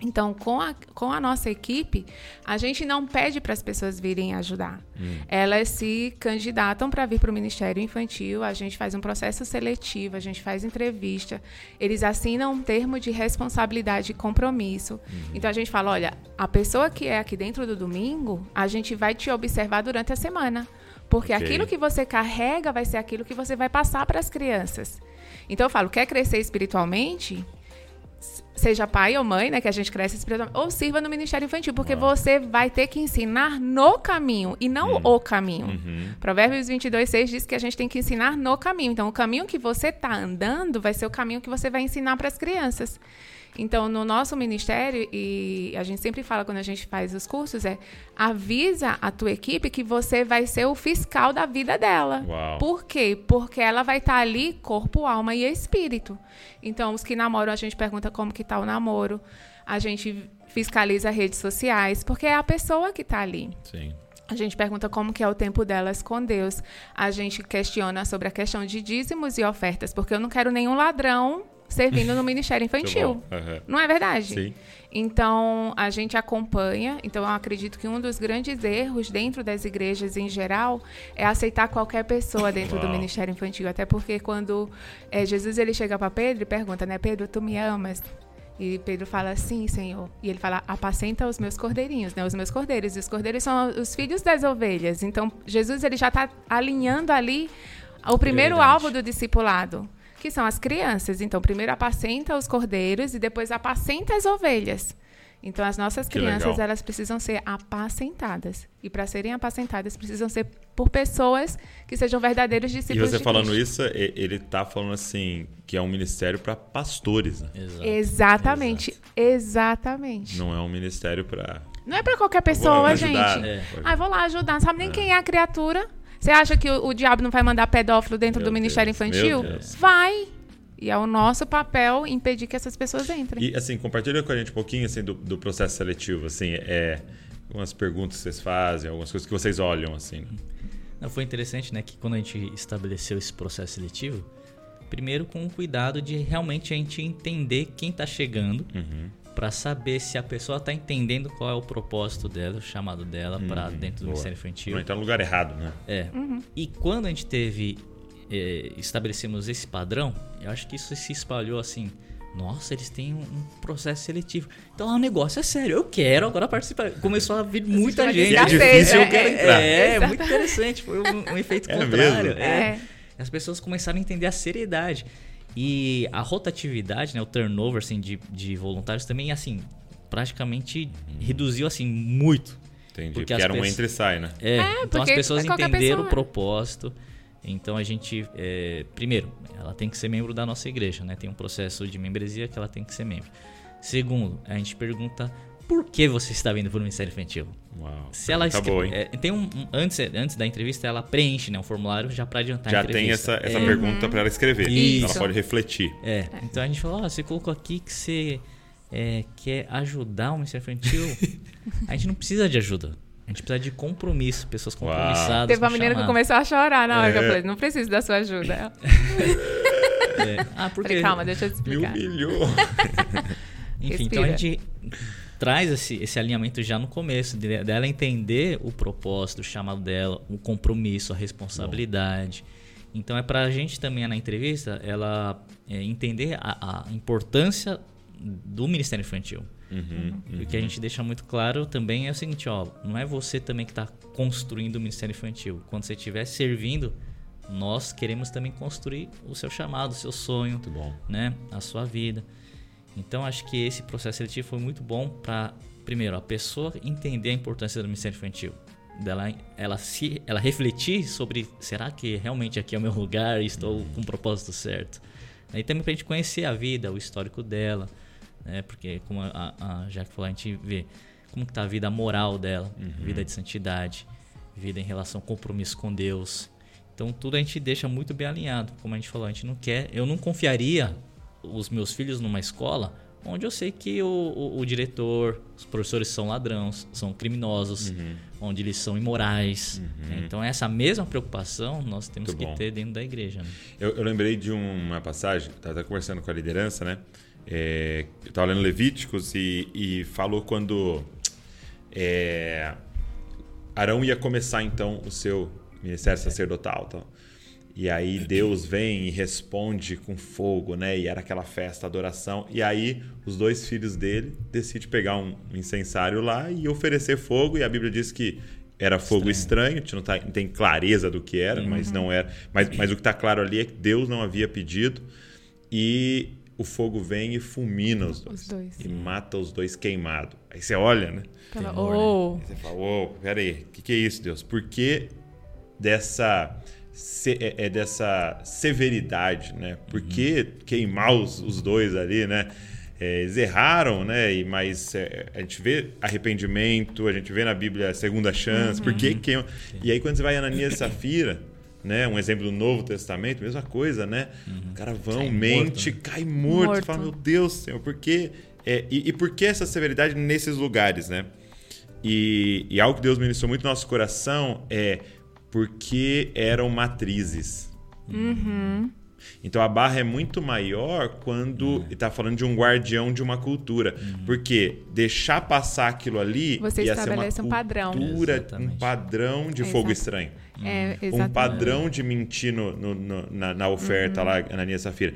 Então, com a, com a nossa equipe, a gente não pede para as pessoas virem ajudar. Elas se candidatam para vir para o Ministério Infantil, a gente faz um processo seletivo, a gente faz entrevista, eles assinam um termo de responsabilidade e compromisso. Então, a gente fala: olha, a pessoa que é aqui dentro do domingo, a gente vai te observar durante a semana. Porque Ok. aquilo que você carrega vai ser aquilo que você vai passar para as crianças. Então eu falo, quer crescer espiritualmente? Seja pai ou mãe, né, que a gente cresce espiritualmente, ou sirva no ministério infantil, porque você vai ter que ensinar no caminho e não o caminho. Provérbios 22, 6 diz que a gente tem que ensinar no caminho. Então, o caminho que você está andando vai ser o caminho que você vai ensinar para as crianças. Então, no nosso ministério, e a gente sempre fala quando a gente faz os cursos, é avisa a tua equipe que você vai ser o fiscal da vida dela. Uau. Por quê? Porque ela vai estar ali corpo, alma e espírito. Então, os que namoram, a gente pergunta como que tá o namoro. A gente fiscaliza redes sociais, porque é a pessoa que está ali. Sim. A gente pergunta como que é o tempo delas com Deus. A gente questiona sobre a questão de dízimos e ofertas, porque eu não quero nenhum ladrão servindo no ministério infantil. Aham. Não é verdade? Sim. Então, a gente acompanha. Então, eu acredito que um dos grandes erros dentro das igrejas em geral é aceitar qualquer pessoa dentro do Uau. ministério infantil. Até porque quando eh, Jesus ele chega para Pedro e pergunta, né? Pedro, tu me amas? E Pedro fala, sim, Senhor. E ele fala, apacenta os meus cordeirinhos, né? Os meus cordeiros. E os cordeiros são os filhos das ovelhas. Então, Jesus ele já está alinhando ali o primeiro Verdade. alvo do discipulado, que são as crianças. Então, primeiro apacenta os cordeiros e depois apacenta as ovelhas. Então, as nossas Que crianças, legal. elas precisam ser apacentadas. E para serem apacentadas, precisam ser por pessoas que sejam verdadeiros E discípulos você de falando Cristo. isso, e- ele tá falando assim, que é um ministério para pastores, né? Exato. Exatamente. Exatamente. Não, Não é um ministério para é para qualquer pessoa, ajudar, gente. né? Ah, vou lá ajudar. Não sabe nem quem é a criatura. Você acha que o, o diabo não vai mandar pedófilo dentro Meu do Ministério Deus, Infantil? Vai. E é o nosso papel impedir que essas pessoas entrem. E assim, compartilha com a gente um pouquinho assim, do, do processo seletivo, assim, é, algumas perguntas que vocês fazem, algumas coisas que vocês olham, assim. Não, foi interessante, né, que quando a gente estabeleceu esse processo seletivo, primeiro com o cuidado de realmente a gente entender quem está chegando, Uhum. Para saber se a pessoa está entendendo qual é o propósito dela, o chamado dela para dentro do Boa. Ministério Infantil. Não entrar no lugar errado, né? É. E quando a gente teve, eh, estabelecemos esse padrão, eu acho que isso se espalhou assim. Nossa, eles têm um, um processo seletivo. Então o negócio é sério. Eu quero agora participar. Começou a vir muita gente. É difícil, eu quero entrar. É, é muito interessante. Foi um, um efeito É contrário. mesmo? É. As pessoas começaram a entender a seriedade. E a rotatividade, né, o turnover assim, de, de voluntários também, assim, praticamente reduziu assim muito. Entendi. Porque Porque, as era um pessoas- entra e sai, né? É, É, então as pessoas é entenderam pessoa. o propósito. Então a gente, é, primeiro, ela tem que ser membro da nossa igreja, né? Tem um processo de membresia que ela tem que ser membro. Segundo, a gente pergunta por que você está vindo para o Ministério Infantil? Uau. Se ela boa, hein? é, tem um, um- antes, antes da entrevista ela preenche, né, um formulário já para adiantar Já a tem entrevista. essa, essa é, pergunta para ela escrever. Isso. Ela pode refletir. é. Então a gente falou, ó, você colocou aqui que você é, quer ajudar o Ministério Infantil. a gente não precisa de ajuda. A gente precisa de compromisso, pessoas Uau. compromissadas. Teve uma menina que começou a chorar na hora que eu É. falei, não preciso da sua ajuda. É. Ah, por Falei, quê? calma, deixa eu te Me explicar. humilhou. Enfim, então a Respira. gente traz esse, esse alinhamento já no começo, de- dela entender o propósito, o chamado dela, o compromisso, a responsabilidade. Então é pra gente também na entrevista ela é, entender a, a importância do Ministério Infantil. Uhum, E o que a gente deixa muito claro também é o seguinte, ó, não é você também que está construindo o Ministério Infantil. Quando você estiver servindo, nós queremos também construir o seu chamado, o seu sonho, bom. né, a sua vida. Então acho que esse processo seletivo foi muito bom para primeiro a pessoa entender a importância do Ministério Infantil, dela ela se ela refletir sobre será que realmente aqui é o meu lugar e estou com o propósito certo. E também para a gente conhecer a vida, o histórico dela, né? Porque como a, a Jaque falou, a gente vê como que tá a vida moral dela, vida de santidade, vida em relação ao compromisso com Deus. Então tudo a gente deixa muito bem alinhado, como a gente falou, a gente não quer, eu não confiaria os meus filhos numa escola onde eu sei que o, o, o diretor, os professores são ladrões, são criminosos, onde eles são imorais. né? Então essa mesma preocupação nós temos Muito que bom. ter dentro da igreja. né? Eu, eu lembrei de uma passagem, estava até conversando com a liderança, né? É, eu estava lendo Levíticos e, e falou quando é, Arão ia começar então o seu ministério sacerdotal. Tal. E aí Deus vem e responde com fogo, né? E era aquela festa, adoração. E aí os dois filhos dele decidem pegar um incensário lá e oferecer fogo. E a Bíblia diz que era fogo estranho, a gente não, tá- não tem clareza do que era, mas não era. Mas, mas o que está claro ali é que Deus não havia pedido. E o fogo vem e fulmina os dois. Os dois. E mata os dois queimados. Aí você olha, né? Fala, Temor, oh, Aí você fala, ô, peraí, o que, que é isso, Deus? Por que dessa, é, é dessa severidade, né? Por que queimar os, os dois ali, né? É, eles erraram, né? E, mas é, a gente vê arrependimento, a gente vê na Bíblia a segunda chance, por que queima? E aí quando você vai em Ananias e Safira, né? Um exemplo do Novo Testamento, mesma coisa, né? O cara vão, Cai mente, morto, cai morto. Morto. Você fala, meu Deus, Senhor, por que... é, e, e por que essa severidade nesses lugares, né? E, e algo que Deus ministrou muito no nosso coração é porque eram matrizes. Então a barra é muito maior quando está falando de um guardião de uma cultura. Porque deixar passar aquilo ali Você ia ser uma estabelece um padrão. cultura, um padrão de É, fogo exato. estranho. é, Um exatamente. padrão de mentir no- no- no- na, na oferta Uhum. lá, Ananias e Safira.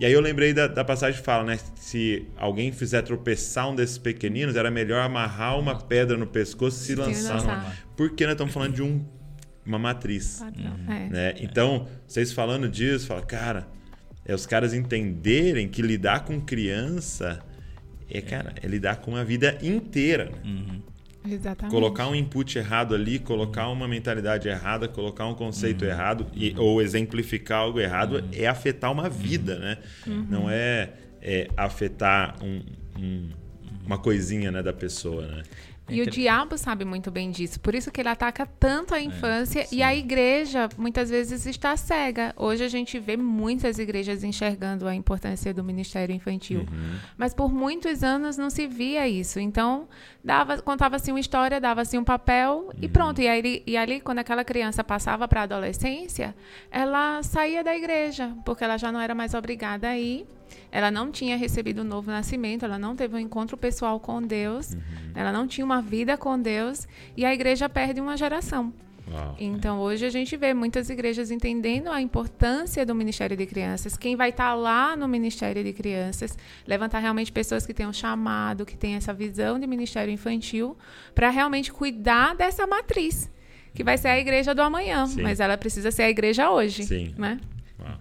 E aí eu lembrei da, da passagem que fala, né? Se alguém fizer tropeçar um desses pequeninos, era melhor amarrar uma pedra no pescoço e se Se lançar. lançar. Porque nós estamos falando de um, uma matriz. Uhum. é. Né? Então, vocês falando disso, fala, cara, é os caras entenderem que lidar com criança é, cara, é lidar com a vida inteira. Uhum. Exatamente. Colocar um input errado ali, colocar uma mentalidade errada, colocar um conceito Uhum. errado e, ou exemplificar algo errado é afetar uma vida, né? Não é, é afetar um- um- uma coisinha né, da pessoa, né? E o diabo sabe muito bem disso. Por isso que ele ataca tanto a infância e a igreja muitas vezes está cega. Hoje a gente vê muitas igrejas enxergando a importância do ministério infantil. Mas por muitos anos não se via isso. Então, dava, contava-se uma história, dava-se um papel e pronto. E, aí, e ali, quando aquela criança passava para a adolescência, ela saía da igreja, porque ela já não era mais obrigada a ir. Ela não tinha recebido o novo nascimento, ela não teve um encontro pessoal com Deus, ela não tinha uma vida com Deus e a igreja perde uma geração. Uau. Então, hoje a gente vê muitas igrejas entendendo a importância do Ministério de Crianças. Quem vai estar lá no Ministério de Crianças, levantar realmente pessoas que tenham chamado, que tenham essa visão de ministério infantil, para realmente cuidar dessa matriz, que vai ser a igreja do amanhã, Sim. mas ela precisa ser a igreja hoje. Sim. Né?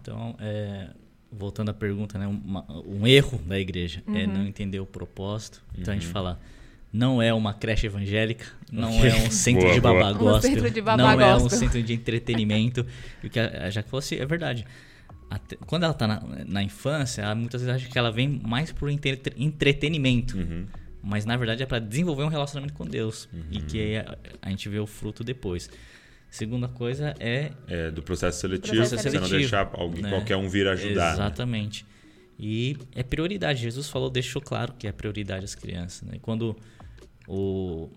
Então, é, voltando à pergunta, né, uma- um erro da igreja é Uhum. não entender o propósito. Então a gente fala, não é uma creche evangélica, não é um centro Boa, de boa. babá gospel, centro de babá não é um centro de entretenimento. E o que a a Jaque falou assim, é verdade. Até- quando ela está na, na infância, ela muitas vezes acha que ela vem mais por entre- entretenimento. Uhum. Mas na verdade é para desenvolver um relacionamento com Deus. E que aí a, a gente vê o fruto depois. Segunda coisa é É, do processo seletivo, Processo pra você não seletivo, deixar alguém, né? qualquer um vir ajudar. né? Exatamente. E é prioridade. Jesus falou, deixou claro que é prioridade as crianças. Né? E quando o-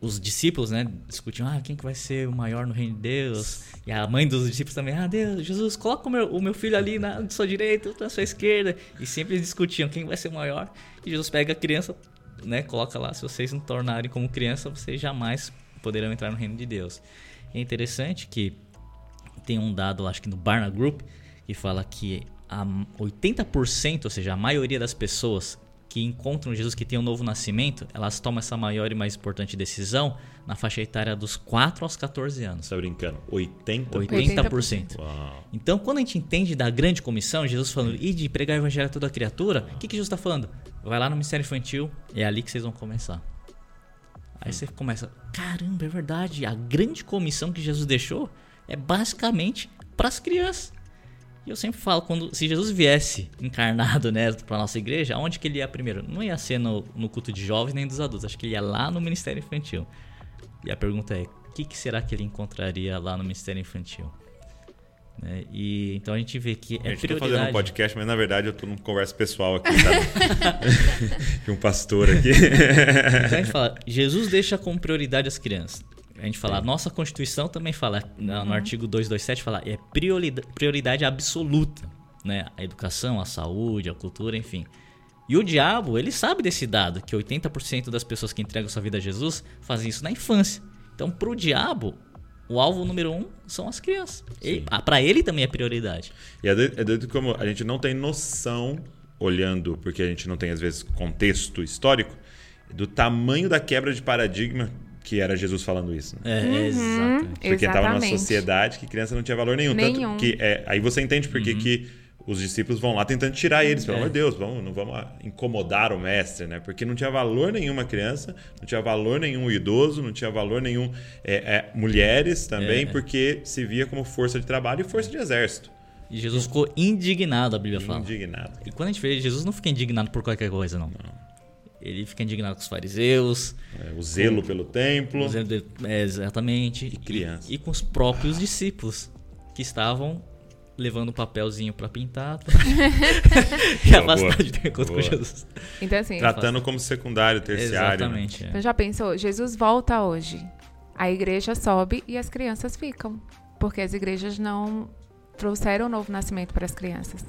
os discípulos né, discutiam, ah, quem que vai ser o maior no reino de Deus? E a mãe dos discípulos também, ah, Deus, Jesus, coloca o meu, o meu filho ali na sua direita, outro na sua esquerda. E sempre discutiam quem vai ser o maior. E Jesus pega a criança, né, coloca lá, se vocês não tornarem como criança, vocês jamais poderão entrar no reino de Deus. É interessante que tem um dado, acho que no Barna Group, que fala que a 80%, ou seja, a maioria das pessoas que encontram Jesus, que tem um novo nascimento, elas tomam essa maior e mais importante decisão na faixa etária dos 4 aos 14 anos. Você tá brincando? 80? 80%. Uau. Então, quando a gente entende da grande comissão, Jesus falando, e de pregar o evangelho a toda criatura, o que, que Jesus está falando? Vai lá no ministério infantil, é ali que vocês vão começar. Aí você começa, caramba, é verdade, a grande comissão que Jesus deixou é basicamente para as crianças. E eu sempre falo, quando se Jesus viesse encarnado né, para nossa igreja, aonde que ele ia primeiro? Não ia ser no, no culto de jovens nem dos adultos, acho que ele ia lá no ministério infantil. E a pergunta é, o que, que será que ele encontraria lá no ministério infantil? Né, E então a gente vê que A é gente tá prioridade. fazendo um podcast, mas na verdade eu tô numa conversa pessoal aqui, tá? De um pastor aqui. Então a gente fala, Jesus deixa como prioridade as crianças. A gente fala, a nossa Constituição também fala, no, no artigo 227 fala, é prioridade, prioridade absoluta, né? A educação, a saúde, a cultura, enfim. E o diabo, ele sabe desse dado, que 80% das pessoas que entregam sua vida a Jesus fazem isso na infância. Então, pro diabo, o alvo número um são as crianças. Pra ele também é prioridade. E é doido, é doido como a gente não tem noção, olhando, porque a gente não tem, às vezes, contexto histórico, do tamanho da quebra de paradigma que era Jesus falando isso. Né? É, é exatamente. Porque estava numa sociedade que criança não tinha valor nenhum. Nenhum. Tanto que é, aí você entende por que que os discípulos vão lá tentando tirar eles. Pelo É. amor de Deus, vamos, não vamos incomodar o mestre, né? Porque não tinha valor nenhum uma criança, não tinha valor nenhum o idoso, não tinha valor nenhum é, é, mulheres também, É. porque se via como força de trabalho e força de exército. E Jesus ficou indignado, a Bíblia fala. Indignado. E quando a gente vê, Jesus não fica indignado por qualquer coisa, não. Ele fica indignado com os fariseus, É, o zelo pelo templo. com os- é, exatamente, e, criança. e com os próprios discípulos que estavam levando um papelzinho pra pintar e Boa, afastar de ter encontro com. Jesus. Então, assim, Tratando como secundário, terciário. né? Exatamente. é. Então já pensou, Jesus volta hoje. A igreja sobe e as crianças ficam. Porque as igrejas não trouxeram o novo nascimento para as crianças.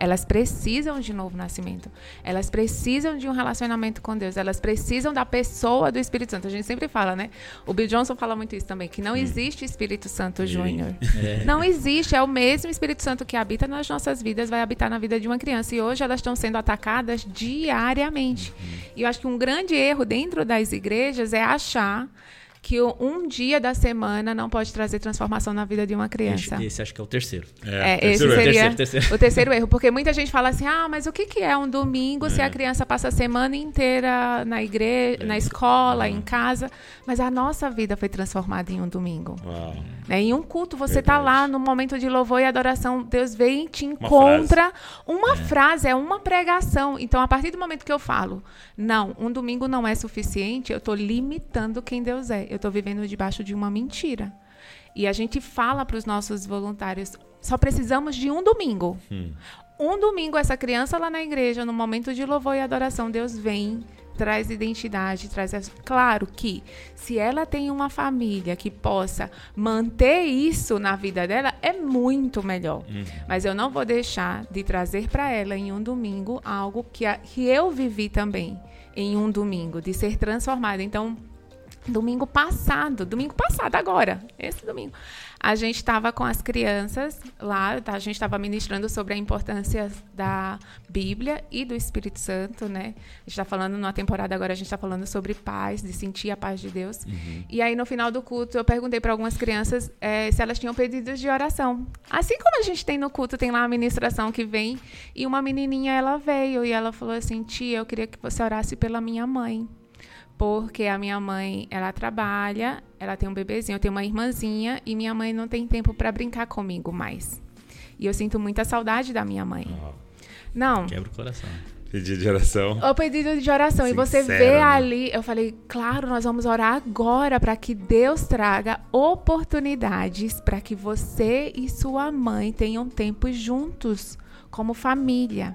Elas precisam de novo nascimento. Elas precisam de um relacionamento com Deus. Elas precisam da pessoa do Espírito Santo. A gente sempre fala, né? O Bill Johnson fala muito isso também, que não existe Espírito Santo Júnior. É. Não existe. É o mesmo Espírito Santo que habita nas nossas vidas, vai habitar na vida de uma criança. E hoje elas estão sendo atacadas diariamente. E eu acho que um grande erro dentro das igrejas é achar que um dia da semana não pode trazer transformação na vida de uma criança. Esse, esse acho que é o terceiro. É, esse terceiro erro. seria Terceiro, terceiro. o terceiro erro. Porque muita gente fala assim, ah, mas o que, que é um domingo se a criança passa a semana inteira na igreja, na escola, em casa? Mas a nossa vida foi transformada em um domingo. Uau. Né? Em um culto, você tá Verdade. lá no momento de louvor e adoração, Deus vem e te encontra. Uma frase, é uma pregação. Então, a partir do momento que eu falo, não, um domingo não é suficiente, eu estou limitando quem Deus é. Eu estou vivendo debaixo de uma mentira. E a gente fala para os nossos voluntários, só precisamos de um domingo. Um domingo, essa criança lá na igreja, no momento de louvor e adoração, Deus vem, traz identidade, traz. Claro que se ela tem uma família que possa manter isso na vida dela, é muito melhor. Mas eu não vou deixar de trazer para ela em um domingo algo que, a- que eu vivi também em um domingo, de ser transformada. Então, domingo passado, domingo passado, agora, esse domingo, a gente estava com as crianças lá, tá? a gente estava ministrando sobre a importância da Bíblia e do Espírito Santo, né? A gente está falando, numa temporada agora, a gente está falando sobre paz, de sentir a paz de Deus. E aí, no final do culto, eu perguntei para algumas crianças eh, se elas tinham pedidos de oração. Assim como a gente tem no culto, tem lá a ministração que vem, e uma menininha, ela veio e ela falou assim, tia, eu queria que você orasse pela minha mãe porque a minha mãe, ela trabalha, ela tem um bebezinho, eu tenho uma irmãzinha e minha mãe não tem tempo para brincar comigo mais. E eu sinto muita saudade da minha mãe. Uau. Não. Quebra o coração. Pedido de oração. O pedido de oração. e você Sincero, vê né? ali, eu falei, claro, nós vamos orar agora para que Deus traga oportunidades para que você e sua mãe tenham tempo juntos, como família.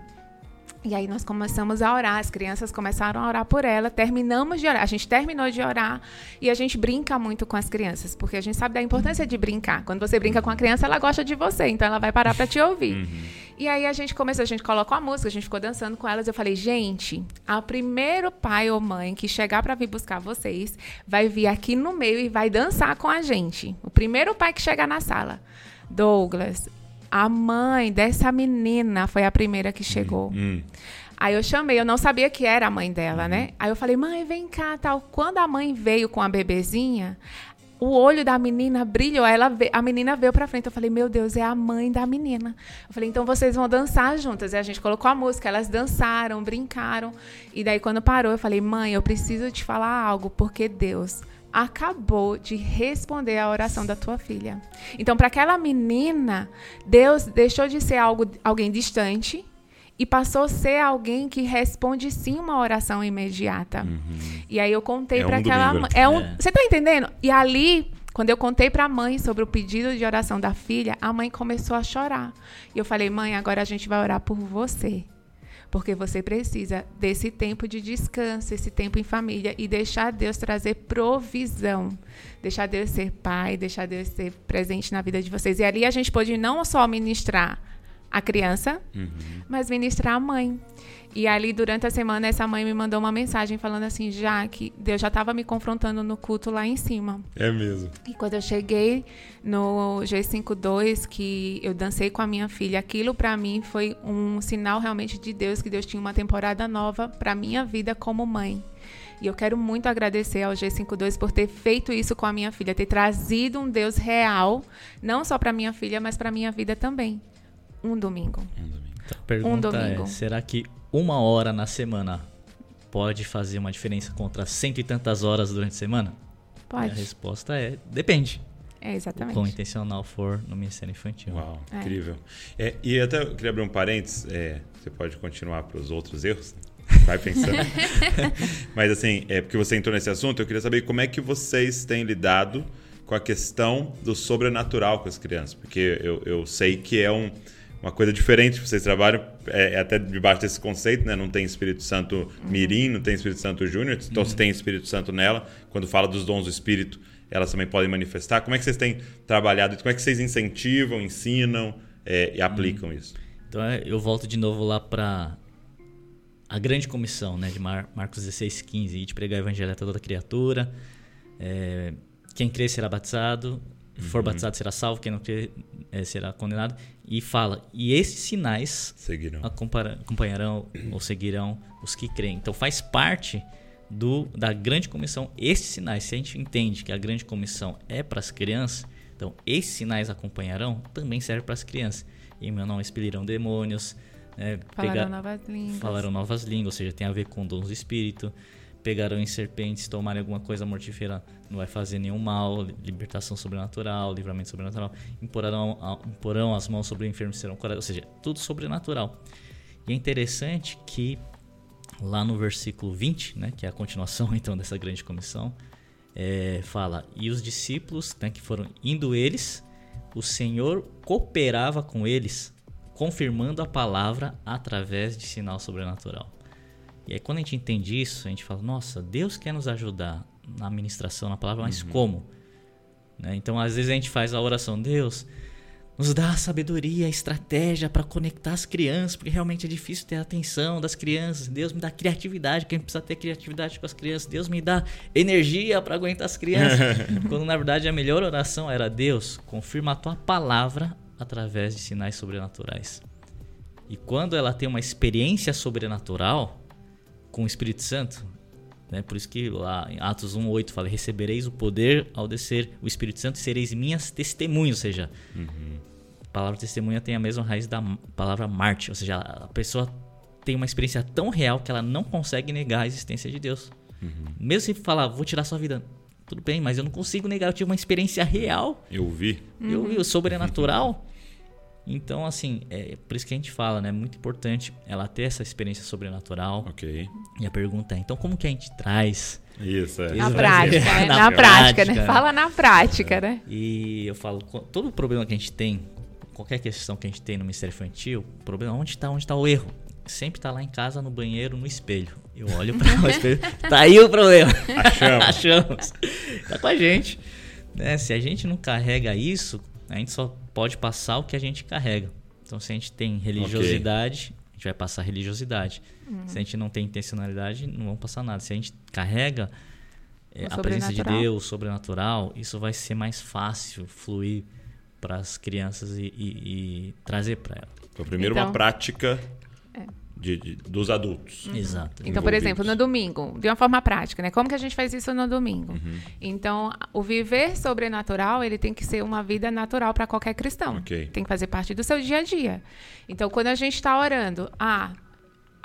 E aí nós começamos a orar, as crianças começaram a orar por ela, terminamos de orar, a gente terminou de orar e a gente brinca muito com as crianças, porque a gente sabe da importância de brincar. Quando você brinca com a criança, ela gosta de você, então ela vai parar para te ouvir. E aí a gente começou, a gente colocou a música, a gente ficou dançando com elas. Eu falei, gente, o primeiro pai ou mãe que chegar para vir buscar vocês vai vir aqui no meio e vai dançar com a gente. O primeiro pai que chegar na sala. Douglas, a mãe dessa menina foi a primeira que chegou. Hum. Aí eu chamei, eu não sabia que era a mãe dela, né? Aí eu falei, mãe, vem cá, tal. Quando a mãe veio com a bebezinha, o olho da menina brilhou. Ela ve- a menina veio pra frente. Eu falei, meu Deus, é a mãe da menina. Eu falei, então vocês vão dançar juntas. E a gente colocou a música, elas dançaram, brincaram. E daí, quando parou, eu falei, mãe, eu preciso te falar algo, porque Deus acabou de responder a oração da tua filha. Então, para aquela menina, Deus deixou de ser algo, alguém distante e passou a ser alguém que responde sim uma oração imediata. E aí eu contei É para um aquela mãe. É um, É. Você tá entendendo? E ali, quando eu contei para a mãe sobre o pedido de oração da filha, a mãe começou a chorar. E eu falei: "Mãe, agora a gente vai orar por você." Porque você precisa desse tempo de descanso, esse tempo em família e deixar Deus trazer provisão. Deixar Deus ser pai, deixar Deus ser presente na vida de vocês. E ali a gente pôde não só ministrar a criança, mas ministrar a mãe. E ali, durante a semana, essa mãe me mandou uma mensagem falando assim: já que Deus já estava me confrontando no culto lá em cima. É mesmo. E quando eu cheguei no G52, que eu dancei com a minha filha, aquilo para mim foi um sinal realmente de Deus, que Deus tinha uma temporada nova para minha vida como mãe. E eu quero muito agradecer ao G52 por ter feito isso com a minha filha, ter trazido um Deus real, não só para minha filha, mas para minha vida também. Um domingo. Então, a pergunta domingo. é: será que uma hora na semana pode fazer uma diferença contra cento e tantas horas durante a semana? E a Pode. resposta é: depende. É, O exatamente. quão intencional for no Ministério Infantil. Uau, É. incrível. É, e até eu queria abrir um parênteses, é, você pode continuar para os outros erros, vai pensando. Mas assim, é porque você entrou nesse assunto, eu queria saber como é que vocês têm lidado com a questão do sobrenatural com as crianças, porque eu, eu sei que é um, uma coisa diferente, vocês trabalham é, é até debaixo desse conceito, né? Não tem Espírito Santo Mirim, não tem Espírito Santo Júnior, então se tem Espírito Santo nela, quando fala dos dons do Espírito, elas também podem manifestar. Como é que vocês têm trabalhado? Como é que vocês incentivam, ensinam é, e aplicam isso? Então é, eu volto de novo lá para a grande comissão né, de Mar- Marcos 16, 15, e de pregar o evangelho a toda criatura. É, quem crer será batizado, for batizado será salvo, quem não crer é, será condenado. E fala, e esses sinais acompanha- acompanharão ou seguirão os que creem. Então faz parte do, da grande comissão, esses sinais, se a gente entende que a grande comissão é para as crianças, então esses sinais acompanharão também serve para as crianças. Em meu nome expelirão demônios, né, Falaram pegar- novas línguas. falaram novas línguas, ou seja, tem a ver com dons do espírito. Pegarão em serpentes, tomarem alguma coisa mortífera, não vai fazer nenhum mal, li- libertação sobrenatural, livramento sobrenatural. Imporão, imporão as mãos sobre o enfermo serão curados, ou seja, tudo sobrenatural. E é interessante que lá no versículo 20, né, que é a continuação então dessa grande comissão, é, fala: E os discípulos né, que foram indo eles, o Senhor cooperava com eles, confirmando a palavra através de sinal sobrenatural. E aí, quando a gente entende isso, a gente fala: Nossa, Deus quer nos ajudar na administração, na palavra, mas como? Né? Então, às vezes a gente faz a oração: Deus, nos dá a sabedoria, a estratégia para conectar as crianças, porque realmente é difícil ter a atenção das crianças. Deus me dá criatividade, quem precisa ter criatividade com as crianças. Deus me dá energia para aguentar as crianças. Quando na verdade a melhor oração era: Deus, confirma a tua palavra através de sinais sobrenaturais. E quando ela tem uma experiência sobrenatural com o Espírito Santo, né? Por isso que lá em Atos 1:8 fala: "Recebereis o poder ao descer o Espírito Santo e sereis minhas testemunhas", ou seja, a palavra testemunha tem a mesma raiz da palavra Marte, ou seja, a pessoa tem uma experiência tão real que ela não consegue negar a existência de Deus. Mesmo se falar, vou tirar sua vida, tudo bem, mas eu não consigo negar, eu tive uma experiência real Eu vi. eu vi o sobrenatural. Então, assim, é por isso que a gente fala, né? É muito importante ela ter essa experiência sobrenatural. Ok. E a pergunta é, então como que a gente traz? Isso, é. Na prática, ser- né? na Na, prática, prática. né? Fala na prática, né? E eu falo, todo problema que a gente tem, qualquer questão que a gente tem no Ministério Infantil, o problema onde está, onde está o erro? Sempre tá lá em casa, no banheiro, no espelho. Eu olho para o espelho, tá aí o problema. Achamos. Achamos. Tá com a gente. Né? Se a gente não carrega isso, a gente só pode passar o que a gente carrega. Então, se a gente tem religiosidade, a gente vai passar religiosidade. Se a gente não tem intencionalidade, não vamos passar nada. Se a gente carrega é, a presença de. Deus, o sobrenatural, isso vai ser mais fácil fluir para as crianças e, e- e trazer para elas. Então, primeiro uma Então- prática de- de- dos adultos. Exato. Então, por exemplo, no domingo, de uma forma prática, né? Como que a gente faz isso no domingo? Uhum. Então, o viver sobrenatural, ele tem que ser uma vida natural para qualquer cristão. Ok. Tem que fazer parte do seu dia a dia. Então, quando a gente está orando, ah,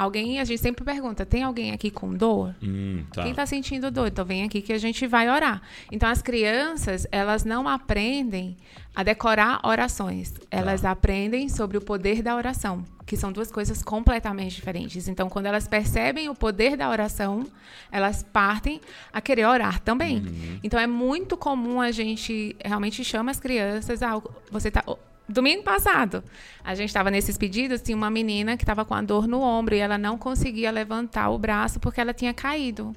alguém, a gente sempre pergunta, tem alguém aqui com dor? Hum, tá. Quem está sentindo dor? Então vem aqui que a gente vai orar. Então as crianças, elas não aprendem a decorar orações. Elas aprendem sobre o poder da oração, que são duas coisas completamente diferentes. Então quando elas percebem o poder da oração, elas partem a querer orar também. Então é muito comum a gente realmente chama as crianças, ah, você tá Domingo passado, a gente estava nesses pedidos, tinha uma menina que estava com a dor no ombro e ela não conseguia levantar o braço porque ela tinha caído.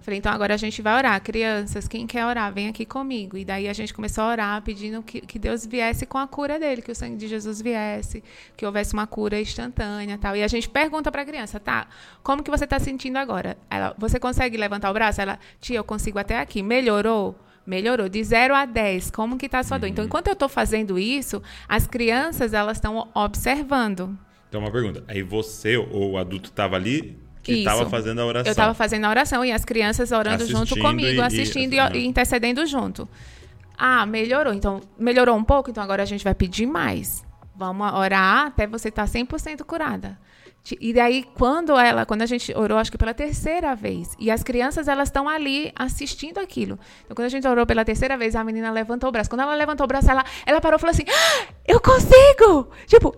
Falei, então agora a gente vai orar. Crianças, quem quer orar, vem aqui comigo. E daí a gente começou a orar pedindo que, que Deus viesse com a cura dele, que o sangue de Jesus viesse, que houvesse uma cura instantânea tal. E a gente pergunta para a criança, tá, como que você está sentindo agora? Ela, você consegue levantar o braço? Ela, tia, eu consigo até aqui. Melhorou? Melhorou. De 0 a 10, como que está a sua dor? Então, enquanto eu estou fazendo isso, as crianças, elas estão observando. Então, uma pergunta. Aí você ou o adulto estava ali que estava fazendo a oração. Eu estava fazendo a oração e as crianças orando junto Assistindo comigo, e- e- assistindo e, ah. e intercedendo junto. Ah, melhorou. Então, melhorou um pouco, então agora a gente vai pedir mais. Vamos orar até você estar 100% curada. E daí, quando ela, quando a gente orou, acho que pela terceira vez, e as crianças, elas estão ali assistindo aquilo. Então, quando a gente orou pela terceira vez, a menina levantou o braço. Quando ela levantou o braço, ela, ela parou e falou assim, "Ah, eu consigo! Tipo,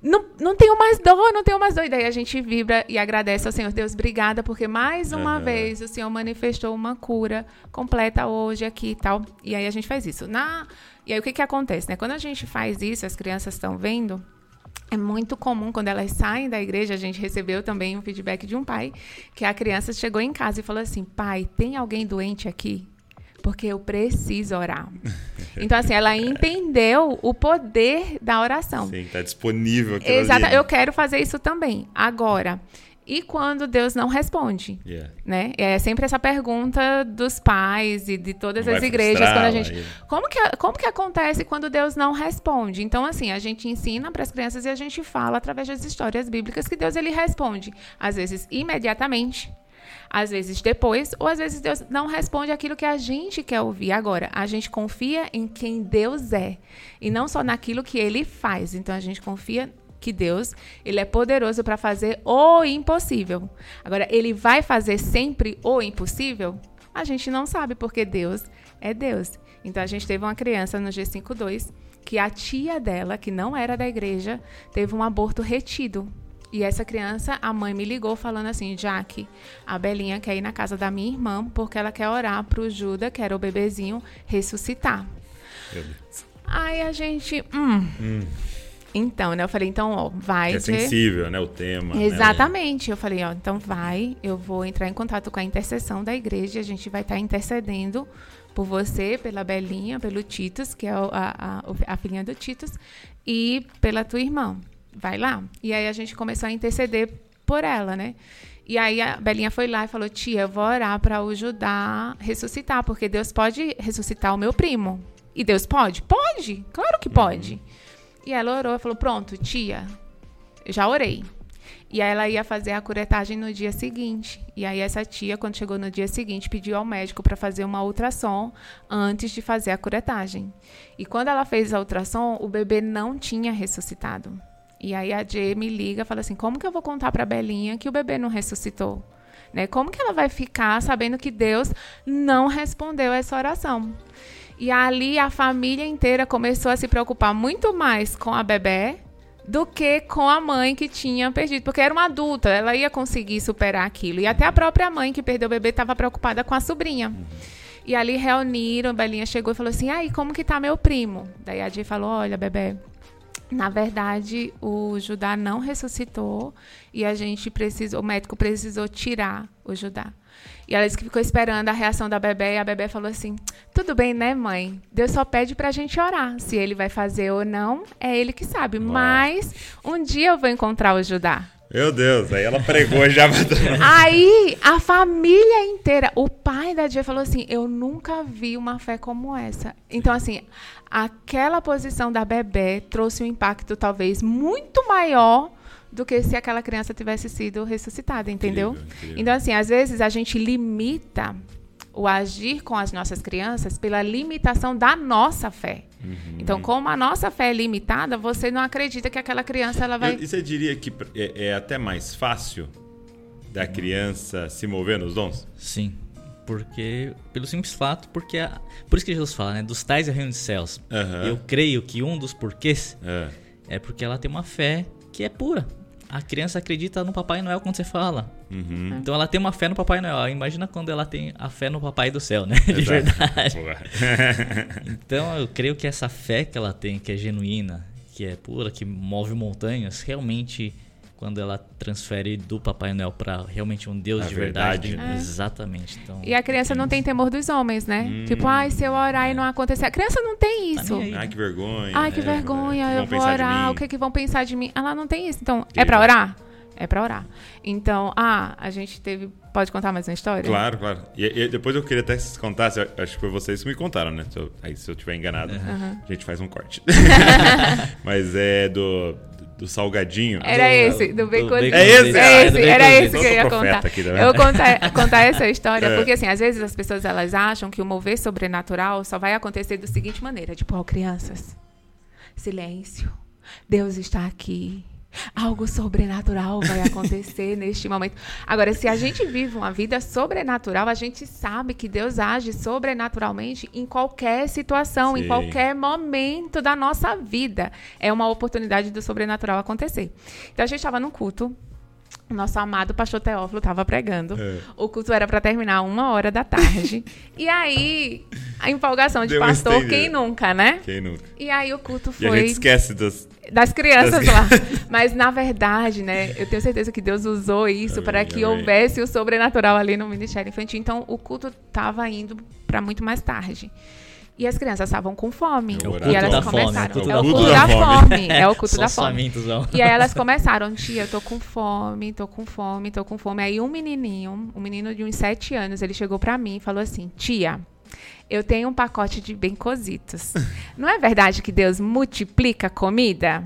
não, não tenho mais dor, não tenho mais dor. E daí a gente vibra e agradece ao Senhor. Deus, obrigada, porque mais uma Aham. vez o Senhor manifestou uma cura completa hoje aqui e tal. E aí a gente faz isso. Na... E aí o que, que acontece? Né? Quando a gente faz isso, as crianças estão vendo. É muito comum quando elas saem da igreja, a gente recebeu também um feedback de um pai, que a criança chegou em casa e falou assim: pai, tem alguém doente aqui? Porque eu preciso orar. Então, assim, ela entendeu o poder da oração. Sim, tá disponível aquilo Exato, ali. eu quero fazer isso também. Agora, e quando Deus não responde? Yeah. Né? É sempre essa pergunta dos pais e de todas Não as igrejas quando a gente. aí. Como que, como que acontece quando Deus não responde? Então, assim, a gente ensina para as crianças e a gente fala através das histórias bíblicas que Deus ele responde. Às vezes imediatamente, às vezes depois, ou às vezes Deus não responde aquilo que a gente quer ouvir. Agora, a gente confia em quem Deus é e não só naquilo que ele faz. Então a gente confia que Deus, ele é poderoso para fazer o impossível. Agora, ele vai fazer sempre o impossível? A gente não sabe, porque Deus é Deus. Então a gente teve uma criança no G52 que a tia dela, que não era da igreja, teve um aborto retido. E essa criança, a mãe me ligou falando assim: Jaque, a Belinha quer ir na casa da minha irmã porque ela quer orar pro Juda, que era o bebezinho, ressuscitar. Aí a gente. Hum. hum. Então, né? Eu falei, então, ó, vai. É sensível, né? O tema. Né? Exatamente. Né? Eu falei, ó, então vai, eu vou entrar em contato com a intercessão da igreja, a gente vai estar tá intercedendo por você, pela Belinha, pelo Titus, que é a, a, a filhinha do Titus, e pela tua irmã. Vai lá. E aí a gente começou a interceder por ela, né? E aí a Belinha foi lá e falou: Tia, eu vou orar para o Judá ressuscitar, porque Deus pode ressuscitar o meu primo. E Deus pode? Pode, claro que pode. Uhum. E ela orou e falou: Pronto, tia, já orei. E aí ela ia fazer a curetagem no dia seguinte. E aí essa tia, quando chegou no dia seguinte, pediu ao médico para fazer uma ultrassom antes de fazer a curetagem. E quando ela fez a ultrassom, o bebê não tinha ressuscitado. E aí a Jay me liga e fala assim: "Como que eu vou contar para Belinha que o bebê não ressuscitou?" Né? Como que ela vai ficar sabendo que Deus não respondeu essa oração? E ali a família inteira começou a se preocupar muito mais com a bebê do que com a mãe que tinha perdido, porque era uma adulta, ela ia conseguir superar aquilo. E até a própria mãe que perdeu o bebê estava preocupada com a sobrinha. E ali reuniram, a Belinha chegou e falou assim: "Aí, como que tá meu primo?" Daí a Jay falou: "Olha, bebê, na verdade, o Judá não ressuscitou e a gente precisou, o médico precisou tirar o Judá. E ela disse que ficou esperando a reação da bebê e a bebê falou assim: Tudo bem, né, mãe? Deus só pede pra gente orar. Se ele vai fazer ou não, é ele que sabe. Uau. Mas um dia eu vou encontrar o Judá. Meu Deus, aí ela pregou já. aí a família inteira, o pai da Dia falou assim: Eu nunca vi uma fé como essa. Então, assim, aquela posição da bebê trouxe um impacto talvez muito maior do que se aquela criança tivesse sido ressuscitada, entendeu? Incrível, incrível. Então, assim, às vezes a gente limita o agir com as nossas crianças pela limitação da nossa fé. Uhum. Então, como a nossa fé é limitada, você não acredita que aquela criança ela vai. E você diria que é, é até mais fácil da criança se mover nos dons? Sim. Porque, pelo simples fato, porque. A, por isso que Jesus fala, né? Dos tais e reino dos céus. Uhum. Eu creio que um dos porquês uhum. é porque ela tem uma fé que é pura. A criança acredita no Papai Noel quando você fala. Uhum. Então ela tem uma fé no Papai Noel. Imagina quando ela tem a fé no Papai do Céu, né? De verdade. então eu creio que essa fé que ela tem, que é genuína, que é pura, que move montanhas, realmente quando ela transfere do Papai Noel para realmente um Deus a de verdade. verdade. É. Exatamente. Então, e a criança não tem temor dos homens, né? Hum, tipo, ai, se eu orar é. e não acontecer. A criança não tem tá isso. Tá ai, que vergonha. Ai, que é, vergonha, eu vou orar, o que, que vão pensar de mim? Ela não tem isso. Então, que é para orar? É para orar. Então, ah, a gente teve. Pode contar mais uma história? Claro, claro. E, e depois eu queria até que vocês contassem, acho que foi vocês que me contaram, né? Se eu, aí se eu tiver enganado, uhum. a gente faz um corte. Mas é do do salgadinho. Era do, esse, do bacon. É esse? É esse, era esse que eu ia contar. Aqui, tá eu vou contar, contar essa história, é. porque assim, às vezes as pessoas elas acham que o mover sobrenatural só vai acontecer da seguinte maneira, tipo, ó, oh, crianças, silêncio, Deus está aqui. Algo sobrenatural vai acontecer neste momento. Agora, se a gente vive uma vida sobrenatural, a gente sabe que Deus age sobrenaturalmente em qualquer situação, Sim. em qualquer momento da nossa vida. É uma oportunidade do sobrenatural acontecer. Então, a gente estava num culto o nosso amado pastor Teófilo estava pregando. É. O culto era para terminar uma hora da tarde. e aí, a empolgação de Deu pastor, quem nunca, né? Quem nunca. E aí o culto foi. E a gente esquece dos, das crianças das... lá. Mas na verdade, né, eu tenho certeza que Deus usou isso para que amém. houvesse o sobrenatural ali no ministério infantil. Então o culto estava indo para muito mais tarde. E as crianças estavam com fome. É e elas começaram. Fome, é o culto da, fome. É o culto da fome. E aí elas começaram, tia, eu tô com fome, tô com fome, tô com fome. Aí um menininho, um menino de uns sete anos, ele chegou para mim e falou assim, tia, eu tenho um pacote de bem cozitos. Não é verdade que Deus multiplica comida?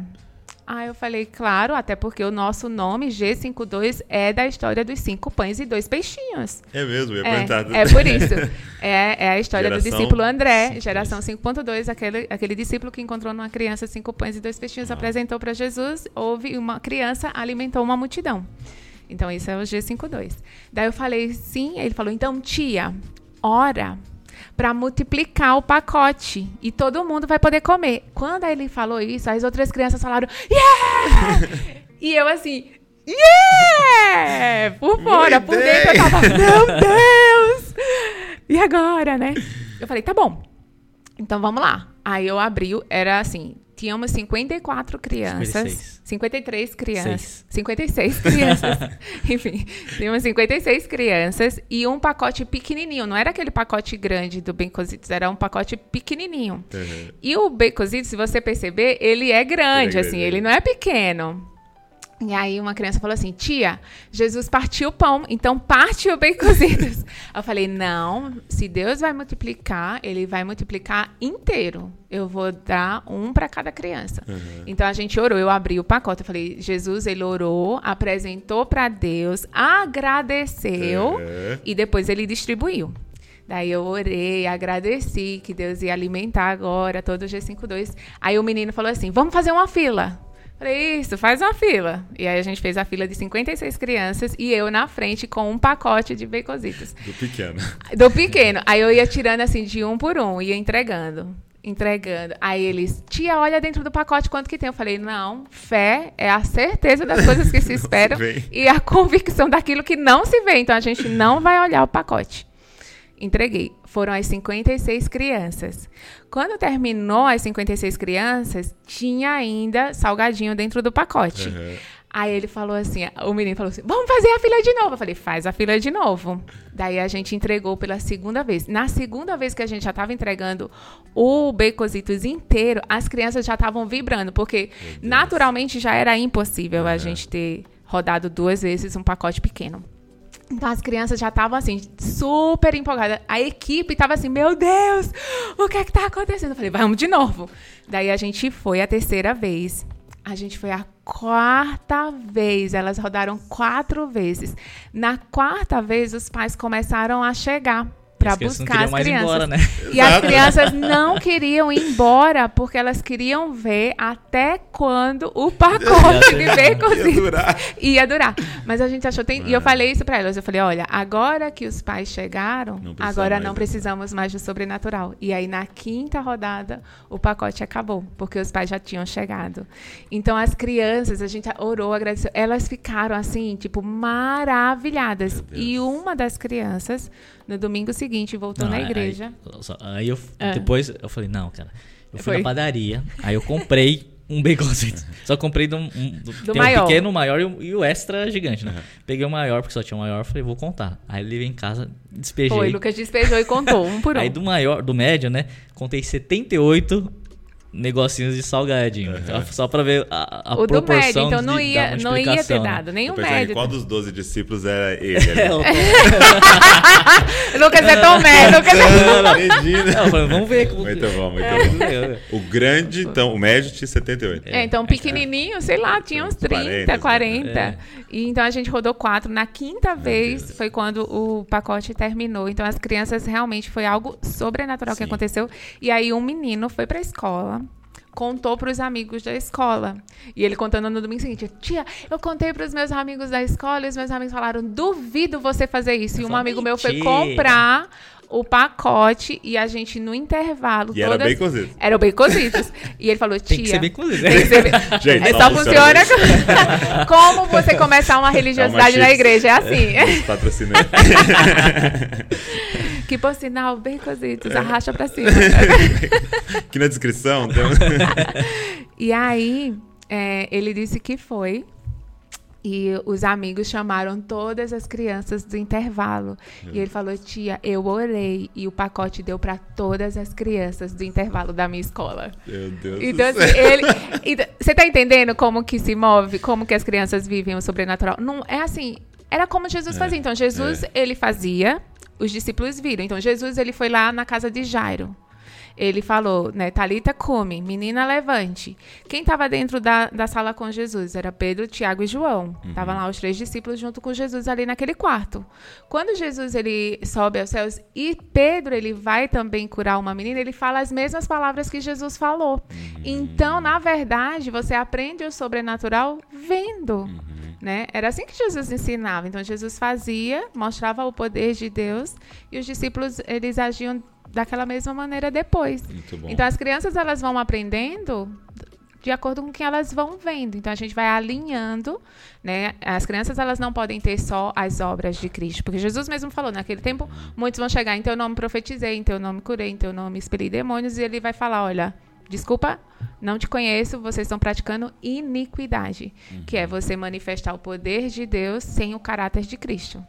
Aí eu falei, claro, até porque o nosso nome, G52, é da história dos cinco pães e dois peixinhos. É mesmo, É, perguntar. é por isso. É, é a história do Geração discípulo André, cinco geração 5.2, aquele, aquele discípulo que encontrou numa criança cinco pães e dois peixinhos, apresentou para Jesus, houve uma criança, alimentou uma multidão. Então, isso é o G52. Daí eu falei, sim, ele falou, então, tia, ora para multiplicar o pacote e todo mundo vai poder comer. Quando ele falou isso, as outras crianças falaram, yeah! e eu assim, yeah! Por fora, por dentro eu tava, meu Deus! E agora, né? Eu falei, tá bom. Então vamos lá. Aí eu abri, era assim, tínhamos 54 crianças, 56. 53 crianças, Seis. 56 crianças. Enfim, tínhamos 56 crianças e um pacote pequenininho, não era aquele pacote grande do Baconzitos, era um pacote pequenininho. Uhum. E o Baconzitos, se você perceber, ele é grande, Ele é assim, grande. ele não é pequeno. E aí uma criança falou assim, tia, Jesus partiu o pão, então parte o baconzitos. eu falei, não, se Deus vai multiplicar, ele vai multiplicar inteiro. Eu vou dar um para cada criança. Então a gente orou, eu abri o pacote, eu falei, Jesus, ele orou, apresentou para Deus, agradeceu Uhum. e depois ele distribuiu. Daí eu orei, agradeci que Deus ia alimentar agora todo o G52. Aí o menino falou assim: vamos fazer uma fila. Falei, isso, faz uma fila. E aí a gente fez a fila de 56 crianças e eu na frente com um pacote de baconzitos. Do pequeno. Do pequeno. Aí eu ia tirando assim de um por um, ia entregando. Entregando. Aí eles, tia, olha dentro do pacote quanto que tem. Eu falei, não, fé é a certeza das coisas que se esperam vê. e a convicção daquilo que não se vê. Então a gente não vai olhar o pacote. Entreguei. Foram as 56 crianças. Quando terminou as 56 crianças, tinha ainda salgadinho dentro do pacote. Uhum. Aí ele falou assim, o menino falou assim, vamos fazer a fila de novo. Eu falei, faz a fila de novo. Daí a gente entregou pela segunda vez. Na segunda vez que a gente já estava entregando o Baconzitos inteiro, as crianças já estavam vibrando, porque naturalmente já era impossível a gente ter rodado duas vezes um pacote pequeno. Então as crianças já estavam assim, super empolgadas. A equipe estava assim, meu Deus, o que é que tá acontecendo? Eu falei, vamos de novo. Daí a gente foi a terceira vez. A gente foi a quarta vez. Elas rodaram quatro vezes. Na quarta vez, os pais começaram a chegar para buscar as crianças. embora, né? E as crianças não queriam ir embora porque elas queriam ver até quando o pacote de Ia baconzitos durar. ia durar. Mas a gente achou. Tem, E eu falei isso pra elas. Eu falei: olha, agora que os pais chegaram, Não agora não precisamos mais do sobrenatural. E aí, na quinta rodada, o pacote acabou, porque os pais já tinham chegado. Então, as crianças, a gente orou, agradeceu. Elas ficaram assim, tipo, maravilhadas. E uma das crianças, no domingo seguinte, voltou Não, na aí- igreja. Aí, eu, É. depois eu falei, não, cara. Eu fui Foi. na padaria, aí eu comprei um baconzito. Só comprei do, um, do, Do tem maior. o pequeno, o maior e o, e o extra gigante, né? Peguei o maior, porque só tinha o maior, falei, vou contar. Aí ele veio em casa, despejei. Foi, Lucas despejou e contou, um por um. Aí do maior, do médio, né? Contei 78 negocinhos de salgadinho. Então, só pra ver a, a o do médio, proporção então não de- ia, não ia ter né? dado, em médio. qual dos 12 discípulos era ele. É, eu tô- Lucas é Tomé, Lucas é eu falei, vamos ver. como- Muito bom, muito É, bom. é, é. O grande, então, o médio tinha 78. É, então pequenininho, sei lá, tinha uns 30, 40, 40. É. E então a gente rodou quatro. Na quinta vez Deus. foi quando o pacote terminou. Então as crianças realmente foi algo sobrenatural que Sim. aconteceu. E aí um menino foi pra escola. Contou para os amigos da escola. E ele contando no domingo seguinte: Tia, eu contei para os meus amigos da escola e os meus amigos falaram: Duvido você fazer isso. E um amigo meu foi comprar o pacote e a gente no intervalo. E era todas... baconzitos. Era o baconzitos. e ele falou: Tia. Tem que ser bem cozido. Tem que ser bem- Gente, é só só funciona como você começar uma religiosidade Calma, na igreja. É assim. Patrocinando. que por sinal, bem cositos, arracha pra cima. Aqui na descrição tem um- e aí, é, ele disse que foi. E os amigos chamaram todas as crianças do intervalo. E ele falou: Tia, eu orei. E o pacote deu para todas as crianças do intervalo da minha escola. Meu Deus Então, do assim, céu. ele. então, Você tá entendendo como que se move, como que as crianças vivem o sobrenatural? Não é assim. Era como Jesus É, fazia. Então, Jesus, ele fazia, os discípulos viram. Então, Jesus, ele foi lá na casa de Jairo. Ele falou, né, Talita come, menina levante. Quem estava dentro da, da sala com Jesus? Era Pedro, Tiago e João. Estavam lá os três discípulos junto com Jesus ali naquele quarto. Quando Jesus ele sobe aos céus e Pedro ele vai também curar uma menina, ele fala as mesmas palavras que Jesus falou. Então, na verdade, você aprende o sobrenatural vendo. Né? Era assim que Jesus ensinava. Então Jesus fazia, mostrava o poder de Deus e os discípulos eles agiam daquela mesma maneira depois. Então as crianças elas vão aprendendo de acordo com o que elas vão vendo. Então a gente vai alinhando, né? As crianças elas não podem ter só as obras de Cristo, porque Jesus mesmo falou naquele tempo, muitos vão chegar em teu nome profetizei, em teu nome curei, em teu nome expeli demônios e ele vai falar, olha, Desculpa, não te conheço, vocês estão praticando iniquidade, que é você manifestar o poder de Deus sem o caráter de Cristo.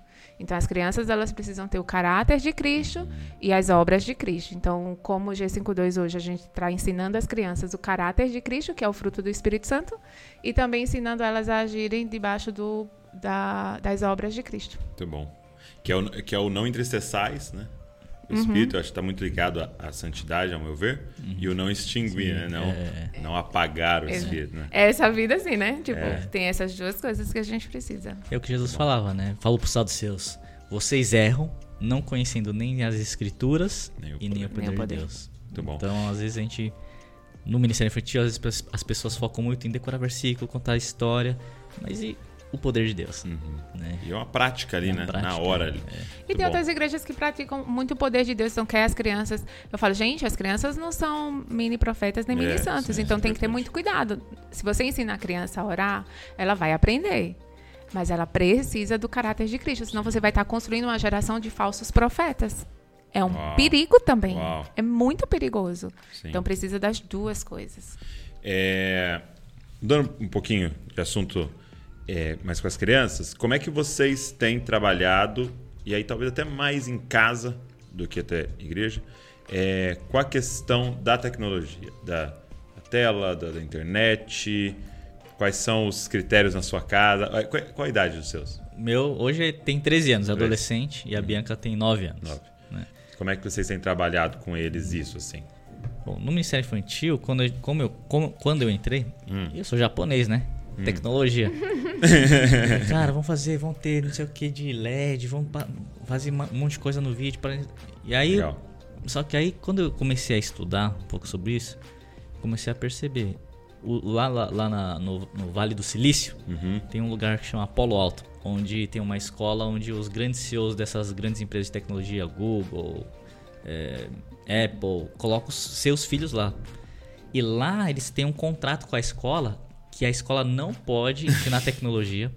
Então, as crianças elas precisam ter o caráter de Cristo e as obras de Cristo. Então, como o G52 hoje, a gente está ensinando as crianças o caráter de Cristo, que é o fruto do Espírito Santo, e também ensinando elas a agirem debaixo do, da, das obras de Cristo. Muito bom. Que é o, que é o não entristeçais, né? O Uhum. espírito, eu acho que está muito ligado à, à santidade, ao meu ver, e o não extinguir, né? Não, é. não apagar o Exa- espírito, né? É essa vida assim, né? Tipo, É. tem essas duas coisas que a gente precisa. É o que Jesus falava, né? Falou para os saduceus: vocês erram, não conhecendo nem as escrituras Nem e nem o poder. Nem o de poder. Deus. Muito bom. Então, às vezes a gente no ministério infantil, às vezes as pessoas focam muito em decorar versículo, contar história, mas e o poder de Deus, né? E é uma prática ali, É uma né? prática, Na hora ali. E Muito tem bom. outras igrejas que praticam muito o poder de Deus, então quer as crianças. Eu falo, gente, as crianças não são mini profetas nem É, mini santos, sim, então é tem que ter muito cuidado. Se você ensina a criança a orar, ela vai aprender. Mas ela precisa do caráter de Cristo, senão você vai estar construindo uma geração de falsos profetas. É um Uau. perigo também. Uau. É muito perigoso. Sim. Então precisa das duas coisas. É, dando um pouquinho de assunto é, mais com as crianças, como é que vocês têm trabalhado, e aí talvez até mais em casa do que até igreja, é, com a questão da tecnologia, da, da tela, da, da internet, quais são os critérios na sua casa, Ah, qual, qual a idade dos seus? Meu, hoje tem 13 anos, é adolescente, e a Bianca tem 9 anos. Nove. né? Como é que vocês têm trabalhado com eles isso, assim? Bom, no Ministério Infantil, quando eu, como eu, como- quando eu entrei, Hum. eu sou japonês, né? Tecnologia. Cara, vamos fazer, vamos ter não sei o que de LED, pa- fazer um monte de coisa no vídeo. Pra... E aí, Legal. só que aí quando eu comecei a estudar um pouco sobre isso, comecei a perceber. O- lá lá, lá na- no, no Vale do Silício, Uhum. tem um lugar que chama Polo Alto, onde tem uma escola onde os grandes CEOs dessas grandes empresas de tecnologia, Google, é, Apple, colocam os seus filhos lá. E lá eles têm um contrato com a escola que a escola não pode ensinar tecnologia,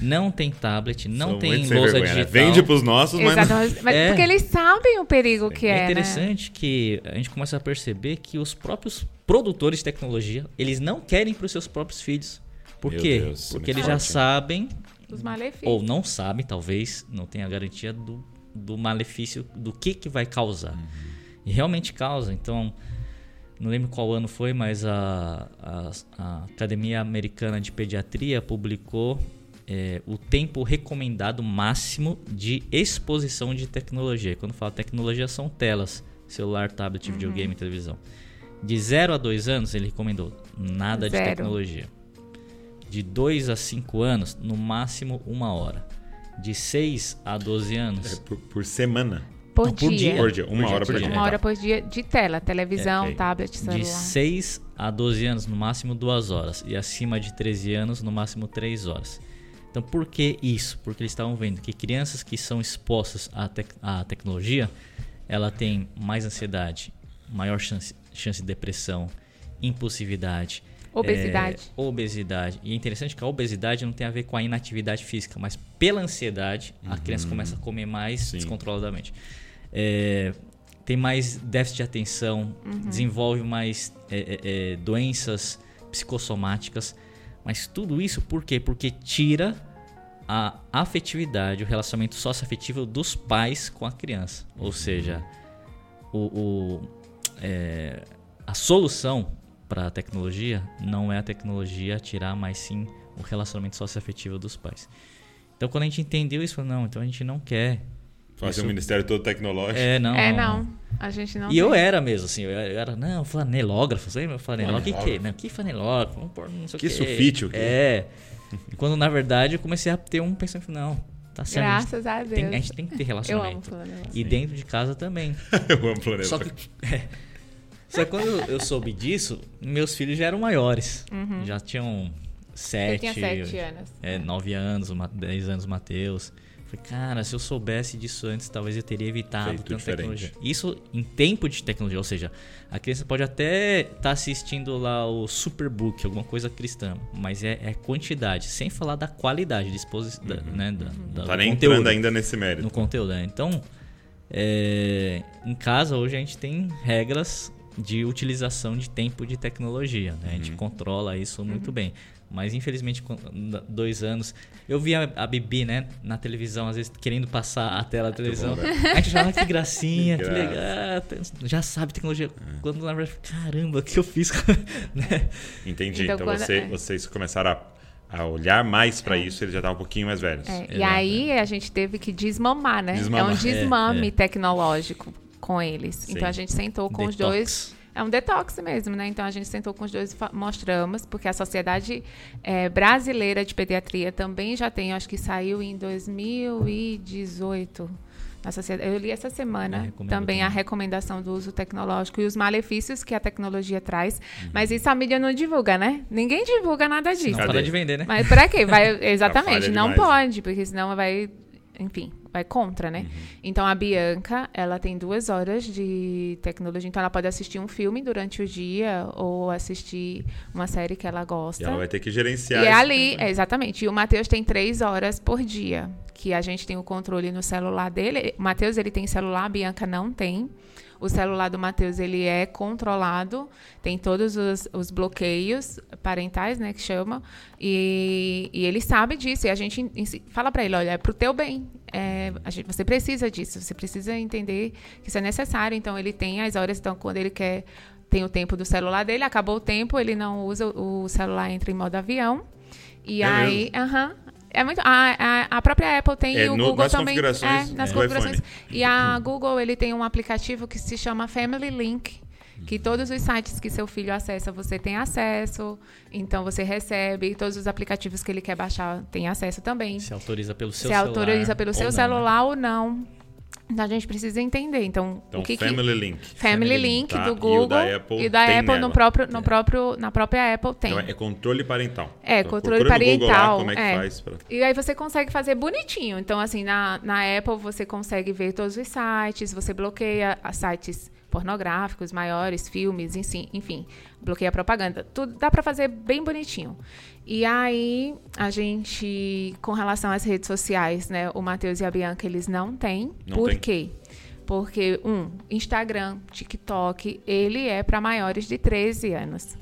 não tem tablet, não São tem lousa vergonha, né? digital. Vende pros nossos, mas... Exatamente. Mas É. porque eles sabem o perigo que é. É né? interessante que a gente começa a perceber que os próprios produtores de tecnologia, eles não querem para os seus próprios filhos. Por Meu quê? Deus, Porque eles já forte, hein? sabem Os malefícios. ou não sabem, talvez, não tem a garantia do, do malefício, do que, que vai causar. E realmente causa. Então, não lembro qual ano foi, mas a, a, a Academia Americana de Pediatria publicou é, o tempo recomendado máximo de exposição de tecnologia. Quando fala tecnologia, são telas, celular, tablet, videogame, televisão. De 0 a 2 anos, ele recomendou nada de Zero. tecnologia. De 2 a 5 anos, no máximo uma hora. De 6 a 12 anos, É por, por semana. Por, Não, por dia. dia. Por dia. Uma Por dia, hora por por dia. dia. Uma hora por dia de tela, televisão, É, ok. tablet, celular. De 6 a 12 anos, no máximo 2 horas. E acima de 13 anos, no máximo 3 horas. Então, por que isso? Porque eles estavam vendo que crianças que são expostas à, tec- à tecnologia, ela tem mais ansiedade, maior chance, chance de depressão, impulsividade. Obesidade. é, obesidade. E é interessante que a obesidade não tem a ver com a inatividade física, mas pela ansiedade, a criança começa a comer mais Sim. descontroladamente. É, tem mais déficit de atenção, desenvolve mais é, é, é, doenças psicossomáticas. Mas tudo isso por quê? Porque tira a afetividade, o relacionamento socioafetivo dos pais com a criança. Ou seja, o, o- é, a solução para a tecnologia não é a tecnologia tirar, mas sim o relacionamento socioafetivo dos pais. Então, quando a gente entendeu isso, falou, não, então a gente não quer Fazer Isso- um ministério todo tecnológico. É, não. É, não. A gente não E eu tem. era mesmo, assim, eu era, eu era, não, flanelógrafo, você lembra? Flanelógrafo, o que que é? Não, que flanelógrafo? Vamos pôr não sei o Que quê. sulfite, o quê? É. E quando, na verdade, eu comecei a ter um pensamento, não, tá certo. a gente Graças a Deus. tem- a gente tem que ter eu amo relacionamento. flanelógrafo. E dentro de casa também. Eu amo planeta. Só que, é. Só que quando eu soube disso, meus filhos já eram maiores. Já tinham Eu sete, tinha sete anos. é, nove anos, o dez anos o Matheus. Falei, cara, se eu soubesse disso antes, talvez eu teria evitado Feito tanta diferente. tecnologia. Isso em tempo de tecnologia, ou seja, a criança pode até estar assistindo lá o Superbook, alguma coisa cristã, mas é, é quantidade, sem falar da qualidade, de exposição, da, né, da, da- Uhum. Tá do nem conteúdo entrando ainda nesse mérito. no conteúdo. Né? Então, é, em casa hoje a gente tem regras de utilização de tempo de tecnologia. Né? A Uhum. gente controla isso muito bem. Mas infelizmente, com dois anos. Eu via a Bibi, né, na televisão, às vezes querendo passar a tela da televisão. bom, a gente falava que gracinha, Que que, legal, já sabe tecnologia. Quando na verdade, caramba, o que eu fiz? né? Entendi. Então, Então, quando- você- é. vocês começaram a, a olhar mais pra isso, eles já estavam um pouquinho mais velhos. É, e Exato, aí a gente teve que desmamar, né? Desmamar. É um desmame É, é. tecnológico com eles. Sim. Então a gente sentou com os Detox. dois. É um detox mesmo, né? Então a gente sentou com os dois e mostramos, porque a Sociedade eh, Brasileira de Pediatria também já tem, acho que saiu em 2018. Na sociedade, eu li essa É, semana recomendo também a também. recomendação do uso tecnológico e os malefícios que a tecnologia traz. Uhum. Mas isso a mídia não divulga, né? Ninguém divulga nada disso. Não para de vender, né? Mas pra quê? Vai, exatamente, Atrapalha não demais, pode, porque senão vai, enfim, vai contra, né? Uhum. Então a Bianca, ela tem duas horas de tecnologia, então ela pode assistir um filme durante o dia ou assistir uma série que ela E gosta. ela vai ter que gerenciar E é ali, é, exatamente. E o Matheus tem três horas por dia, que a gente tem o controle no celular dele. O Matheus, ele tem celular, a Bianca não tem. O celular do Matheus, ele é controlado, tem todos os, os bloqueios parentais, né, que chama, e, e ele sabe disso, e a gente fala para ele, olha, é pro teu bem, é, gente, você precisa disso, você precisa entender que isso é necessário, então ele tem as horas, então quando ele quer, tem o tempo do celular dele, acabou o tempo, ele não usa, o celular entra em modo avião, e É aí, aham, é muito. A, a, própria Apple tem É, e o no- Google nas também. configurações é, nas configurações. E a Google ele tem um aplicativo que se chama Family Link, que todos os sites que seu filho acessa você tem acesso, então você recebe, e todos os aplicativos que ele quer baixar tem acesso também. Se autoriza pelo seu se celular. autoriza pelo ou seu não, né? celular ou não. Então a gente precisa entender. Então, Então, o que que- Family Link. Family Link tá? E do o Google da Apple e da tem Apple no próprio, no próprio, na própria Apple tem. Então, é controle parental. É, Então, controle lá parental. como é que é. faz pra... E aí você consegue fazer bonitinho. Então, assim, na, na Apple você consegue ver todos os sites, você bloqueia sites pornográficos maiores, filmes, enfim, enfim, bloqueia a propaganda. Tudo dá para fazer bem bonitinho. E aí, a gente, com relação às redes sociais, né, o Matheus e a Bianca, eles não têm. Não Por tem. quê? Porque, um, Instagram, TikTok, ele é para maiores de 13 anos.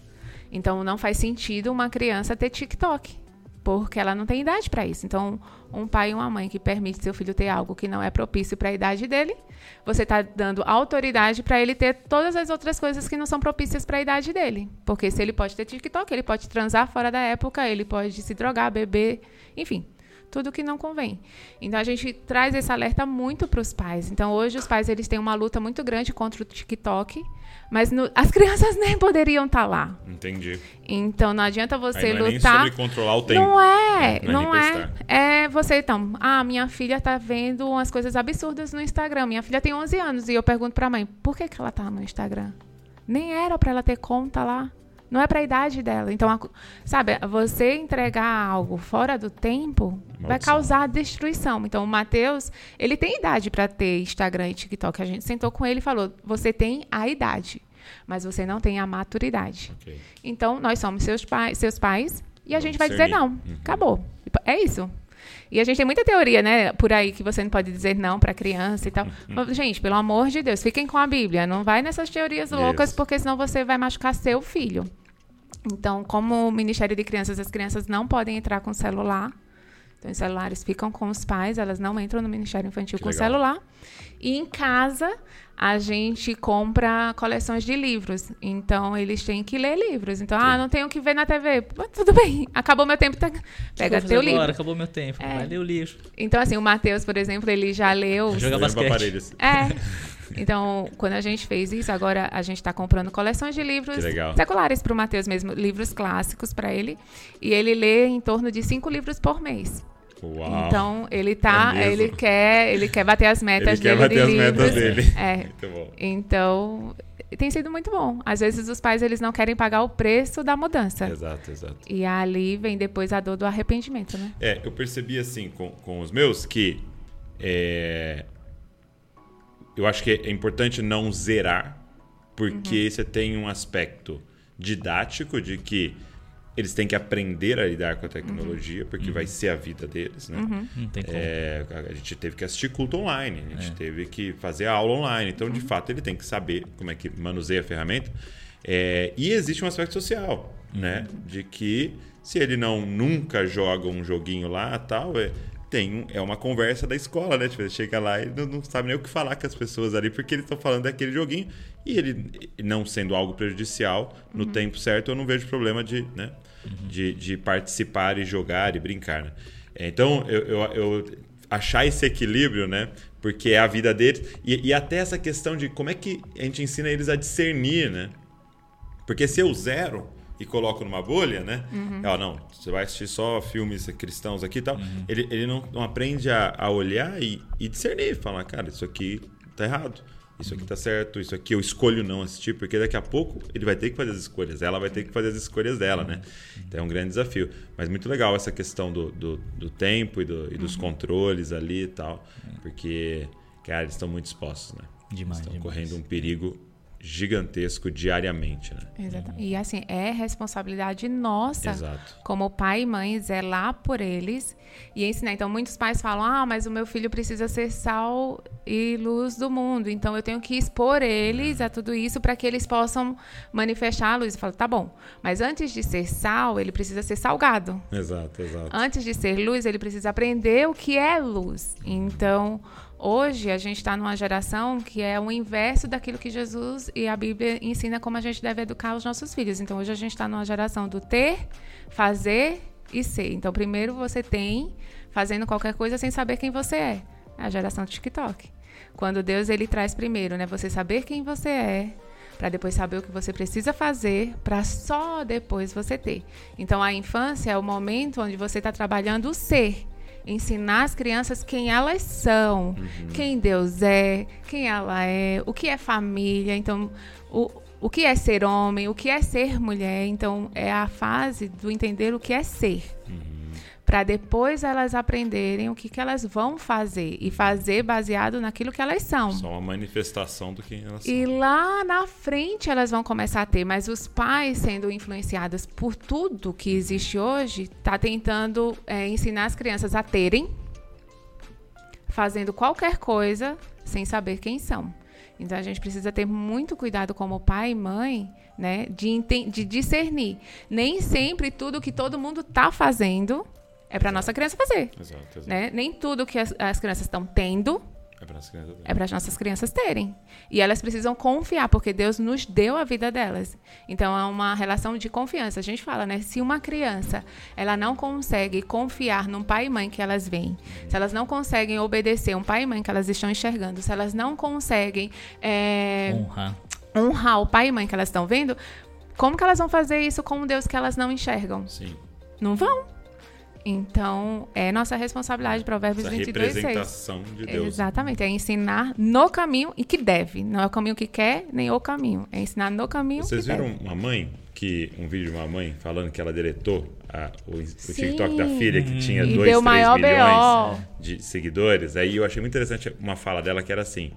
Então, não faz sentido uma criança ter TikTok, porque ela não tem idade para isso. Então, um pai e uma mãe que permite seu filho ter algo que não é propício para a idade dele, você está dando autoridade para ele ter todas as outras coisas que não são propícias para a idade dele. Porque se ele pode ter TikTok, ele pode transar fora da época, ele pode se drogar, beber, enfim tudo que não convém. Então a gente traz esse alerta muito para os pais. Então hoje os pais eles têm uma luta muito grande contra o TikTok, mas no- as crianças nem poderiam estar lá. Entendi. Então não adianta você Aí não é nem lutar. sobre controlar o tempo. Não é, Não é não nem é. prestar. É você então, ah, minha filha tá vendo umas coisas absurdas no Instagram. Minha filha tem 11 anos e eu pergunto pra mãe, por que que ela tá no Instagram? Nem era pra ela ter conta lá. Não é pra idade dela. Então, a sabe, você entregar algo fora do tempo vai causar destruição. Então, o Matheus, ele tem idade pra ter Instagram e TikTok. A gente sentou com ele e falou: "Você tem a idade, mas você não tem a maturidade". Ok. Então, nós somos seus pais, seus pais e a Vamos gente vai dizer não. Uhum. Acabou. É isso. E a gente tem muita teoria, né, por aí que você não pode dizer não para criança e tal. Uhum. Gente, pelo amor de Deus, fiquem com a Bíblia. Não vai nessas teorias loucas, Isso. porque senão você vai machucar seu filho. Então, como o Ministério de Crianças, as crianças não podem entrar com celular. Então, os celulares ficam com os pais, elas não entram no Ministério Infantil Que com legal. celular. E em casa, a gente compra coleções de livros. Então, eles têm que ler livros. Então, ah, não tenho o que ver na TV. Tudo bem, acabou meu tempo, tá... pega teu agora, livro. acabou meu tempo. É. Vai ler o livro. Então, assim, o Matheus, por exemplo, ele já leu... Jogar Lembra basquete. aparelhos. É. Então, quando a gente fez isso, agora a gente está comprando coleções de livros seculares para o Matheus mesmo, livros clássicos para ele. E ele lê em torno de cinco livros por mês. Uau. Então, ele tá, É ele quer, ele quer bater as metas Ele quer dele bater de as livros. metas dele. É. Muito bom. Então, tem sido muito bom. Às vezes os pais eles não querem pagar o preço da mudança. Exato, exato. E ali vem depois a dor do arrependimento, né? É, eu percebi assim com, com os meus que é, eu acho que é importante não zerar, porque você tem um aspecto didático de que eles têm que aprender a lidar com a tecnologia, porque vai ser a vida deles, né? Não tem como. É, a gente teve que assistir culto online, a gente teve que fazer aula online. Então, de fato, ele tem que saber como é que manuseia a ferramenta. É, e existe um aspecto social, né? De que se ele não nunca joga um joguinho lá tal, é, tem um- é uma conversa da escola, né? Tipo, ele chega lá e não, não sabe nem o que falar com as pessoas ali, porque eles estão falando daquele joguinho. E ele, não sendo algo prejudicial, no tempo certo, eu não vejo problema de, né? de, de participar e jogar e brincar, né? É, Então, eu, eu, eu achar esse equilíbrio, né? Porque é a vida deles. E, e até essa questão de como é que a gente ensina eles a discernir, né? Porque se eu zero e coloco numa bolha, né? Ó, não, você vai assistir só filmes cristãos aqui e tal. Ele, ele não, não aprende a, a olhar e, e discernir. Falar, cara, isso aqui tá errado. Isso aqui tá certo, isso aqui eu escolho não assistir, porque daqui a pouco ele vai ter que fazer as escolhas, ela vai ter que fazer as escolhas dela, né? Então é um grande desafio. Mas muito legal essa questão do, do, do tempo e, do- e dos controles ali e tal, porque, cara, eles estão muito expostos, né? Demais, estão demais. correndo um perigo gigantesco diariamente, né? Exatamente. E assim, é responsabilidade nossa Exato. como pai e mãe zelar por eles e ensinar. Então, muitos pais falam: ah, mas o meu filho precisa ser sal e luz do mundo. Então, eu tenho que expor eles a tudo isso para que eles possam manifestar a luz. Eu falo: tá bom, mas antes de ser sal, ele precisa ser salgado. Exato, exato. Antes de ser luz, ele precisa aprender o que é luz. Então, hoje a gente está numa geração que é o inverso daquilo que Jesus e a Bíblia ensina como a gente deve educar os nossos filhos. Então, hoje a gente está numa geração do ter, fazer e ser. Então, primeiro você tem fazendo qualquer coisa sem saber quem você é. É a geração do TikTok. Quando Deus ele traz primeiro, né, você saber quem você é, para depois saber o que você precisa fazer, para só depois você ter. Então a infância é o momento onde você está trabalhando o ser, ensinar as crianças quem elas são, quem Deus é, quem ela é, o que é família, então o o que é ser homem, o que é ser mulher, então é a fase do entender o que é ser para depois elas aprenderem o que, que elas vão fazer e fazer baseado naquilo que elas são. Só uma manifestação do que elas são. E lá na frente elas vão começar a ter, mas os pais sendo influenciados por tudo que existe hoje, tá tentando é, ensinar as crianças a terem, fazendo qualquer coisa sem saber quem são. Então a gente precisa ter muito cuidado como pai e mãe, né, de, de discernir. Nem sempre tudo que todo mundo tá fazendo é para nossa criança fazer, Exato, exato. né? Nem tudo que as, as crianças estão tendo É para as crianças. é para as nossas crianças terem. E elas precisam confiar, porque Deus nos deu a vida delas. Então é uma relação de confiança. A gente fala, né? Se uma criança ela não consegue confiar num pai e mãe que elas veem, se elas não conseguem obedecer um pai e mãe que elas estão enxergando, se elas não conseguem é, Honrar. honrar o pai e mãe que elas estão vendo, como que elas vão fazer isso com um Deus que elas não enxergam? Sim. Não vão. Então, é nossa responsabilidade, Provérbios Essa 22, 6. representação de Deus. Exatamente, é ensinar no caminho e que deve. Não é o caminho que quer, nem o caminho. É ensinar no caminho Vocês viram deve. uma mãe que um vídeo de uma mãe falando que ela deletou a- o, o. TikTok da filha que tinha E 2, deu 3 maior milhões BO. de seguidores. Aí eu achei muito interessante uma fala dela que era assim: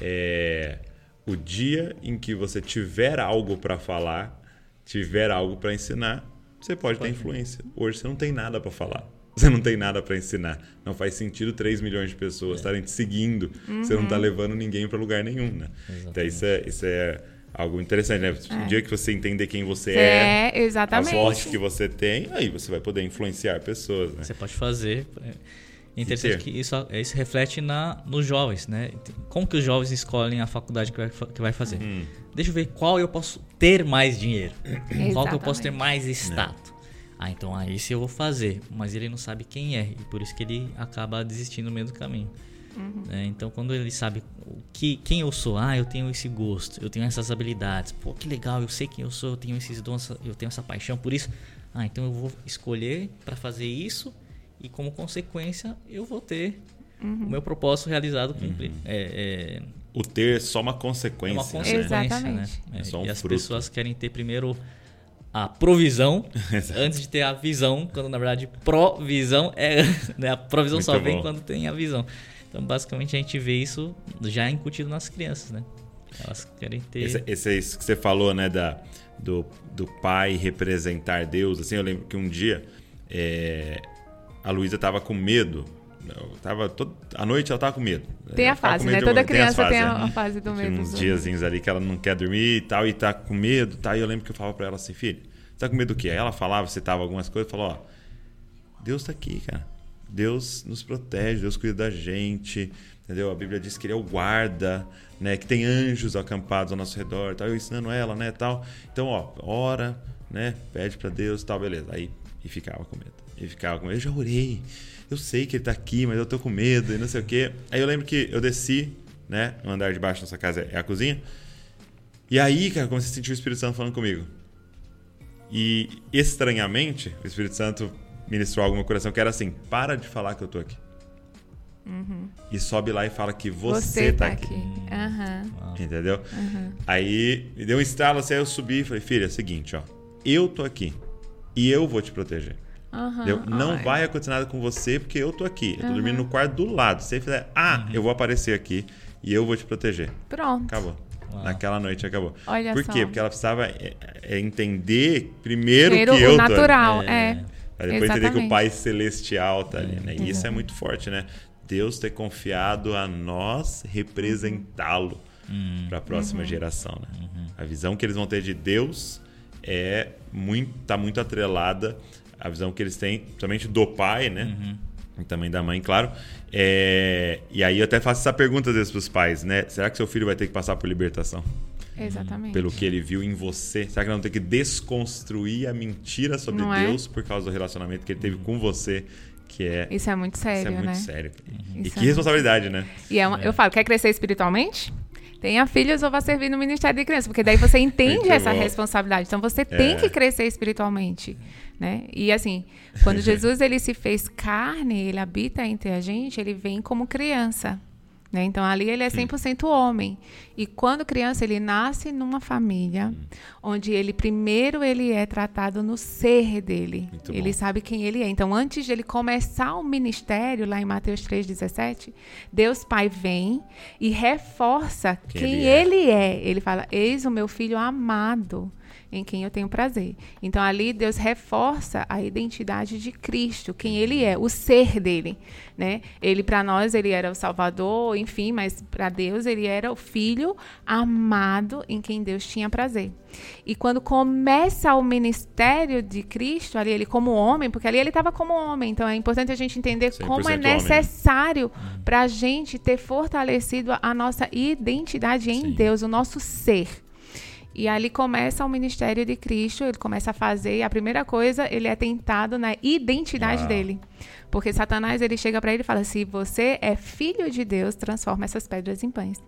é, o dia em que você tiver algo para falar, tiver algo para ensinar, você pode ter influência. Hoje você não tem nada para falar. Você não tem nada para ensinar. Não faz sentido 3 milhões de pessoas estarem te seguindo. Você não está Uhum. levando ninguém para lugar nenhum, né? Então isso é, isso é algo interessante, né? O dia que você entender quem você é, É, exatamente. as vozes que você tem, aí você vai poder influenciar pessoas, né? Você pode fazer. É. É interessante ter. que isso, isso reflete na, nos jovens, né? Como que os jovens escolhem a faculdade que vai, que vai fazer? Hum. Deixa eu ver qual eu posso ter mais dinheiro. Qual que eu posso ter Exatamente. mais status. Ah, então aí sim eu vou fazer. Mas ele não sabe quem é. E por isso que ele acaba desistindo no meio do caminho. né? então quando ele sabe o que, quem eu sou, ah, eu tenho esse gosto, eu tenho essas habilidades, pô, que legal, eu sei quem eu sou, eu tenho esses dons, eu tenho essa paixão por isso. Ah, então eu vou escolher para fazer isso e como consequência eu vou ter o meu propósito realizado cumprir. É, é, O ter é só uma é uma consequência. né? consequência, Exatamente. né? É só um e as fruto. pessoas querem ter primeiro a provisão antes de ter a visão, quando na verdade provisão é né? a provisão só Muito vem bom. quando tem a visão. Então basicamente a gente vê isso já incutido nas crianças, né? Elas querem ter Esse, esse é isso que você falou, né, da, do, do pai representar Deus. Assim, eu lembro que um dia é, a Luísa tava com medo. Eu Tava todo, à noite ela tava com medo. Tem a fase, né? Toda tem criança tem a, né? a fase do Tinha medo. uns do- diazinhos ali que ela não quer dormir e tal, e tá com medo, tá? E eu lembro que eu falava pra ela assim, filho, você tá com medo do quê? Aí ela falava, citava algumas coisas, falou, ó, Deus tá aqui, cara. Deus nos protege, Deus cuida da gente, entendeu? A Bíblia diz que ele é o guarda, né? Que tem anjos acampados ao nosso redor, tal. Eu ensinando ela, né, tal. Então, ó, ora, né? Pede pra Deus, tal, beleza. Aí, e ficava com medo. E ficava com medo. Eu já orei. Eu sei que ele tá aqui, mas eu tô com medo e não sei o quê. Aí eu lembro que eu desci, né? No andar de baixo da nossa casa é a cozinha. E aí, cara, eu comecei a sentir o Espírito Santo falando comigo. E estranhamente, o Espírito Santo ministrou algo no meu coração que era assim: para de falar que eu tô aqui. E sobe lá e fala que você, tá aqui. Aham. Entendeu? Aí me deu um estalo assim, aí eu subi e falei: filha, é o seguinte, ó. Eu tô aqui. E eu vou te proteger. Entendeu? Não Ai. vai acontecer nada com você porque eu tô aqui. Eu tô dormindo no quarto do lado. Se você fizer, ah, eu vou aparecer aqui e eu vou te proteger. Pronto. Acabou. Naquela noite acabou. Olha Por só. quê? Porque ela precisava é, é, entender primeiro, Primeiro que eu o tô ali. natural, É. é. Pra depois entender que o Exatamente. Pai Celestial tá ali, né? E isso é muito forte, né? Deus ter confiado a nós representá-lo para a próxima geração, né? A visão que eles vão ter de Deus é muito, tá muito atrelada à visão que eles têm, principalmente do pai, né? E também da mãe, claro. É, E aí eu até faço essa pergunta às vezes para os pais, né? Será que seu filho vai ter que passar por libertação? Exatamente. pelo que ele viu em você? Será que não tem que desconstruir a mentira sobre Não é? Deus por causa do relacionamento que ele teve com você? Que é. Isso é muito sério, isso é muito né? sério. E Isso que é responsabilidade, né? E é uma- eu falo, quer crescer espiritualmente? Tenha filhos ou vá servir no Ministério de Crianças, porque daí você entende essa bom. responsabilidade. Então você tem É. que crescer espiritualmente, né? E assim, quando Jesus ele se fez carne, ele habita entre a gente, ele vem como criança, né? Então ali ele é 100% homem. E quando criança ele nasce numa família onde ele primeiro ele é tratado no ser dele. Muito ele bom. sabe quem ele é. Então, antes de ele começar o ministério, lá em Mateus 3,17, Deus Pai vem e reforça Quem quem, ele é. ele é. Ele fala: Eis o meu filho amado, em quem eu tenho prazer. Então, ali Deus reforça a identidade de Cristo, quem ele é, o ser dele. Né? Ele, para nós, ele era o Salvador, enfim, mas para Deus, ele era o filho amado em quem Deus tinha prazer. E quando começa o ministério de Cristo, ali ele como homem, porque ali ele estava como homem, então é importante a gente entender 100% como é necessário para a gente ter fortalecido a nossa identidade em Sim. Deus, o nosso ser. E ali começa o ministério de Cristo, ele começa a fazer, e a primeira coisa, ele é tentado na identidade Uau. dele. Porque Satanás, ele chega para ele e fala: se você é filho de Deus, transforma essas pedras em pães.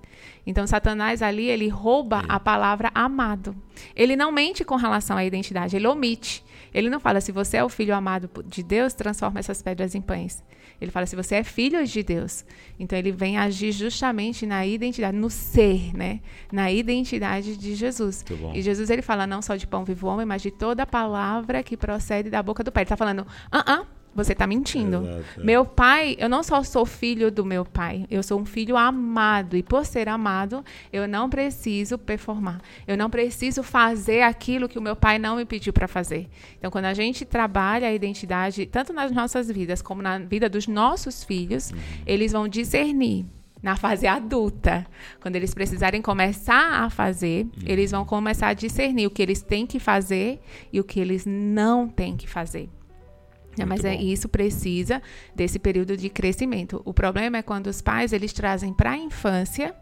Então, Satanás ali, ele rouba a palavra amado. Ele não mente com relação à identidade, ele omite. Ele não fala: se você é o filho amado de Deus, transforma essas pedras em pães. Ele fala: se você é filho de Deus. Então, ele vem agir justamente na identidade, no ser, né? Na identidade de Jesus. E Jesus, ele fala: não só de pão vivo o homem, mas de toda palavra que procede da boca do Pai. Ele está falando: ah, ah. Você está mentindo. Exato. Meu pai, eu não só sou filho do meu pai, eu sou um filho amado. E por ser amado, eu não preciso performar. Eu não preciso fazer aquilo que o meu pai não me pediu para fazer. Então, quando a gente trabalha a identidade, tanto nas nossas vidas como na vida dos nossos filhos, eles vão discernir na fase adulta. Quando eles precisarem começar a fazer, eles vão começar a discernir o que eles têm que fazer e o que eles não têm que fazer. É, mas é, bom. isso precisa desse período de crescimento. O problema é quando os pais eles trazem para a infância,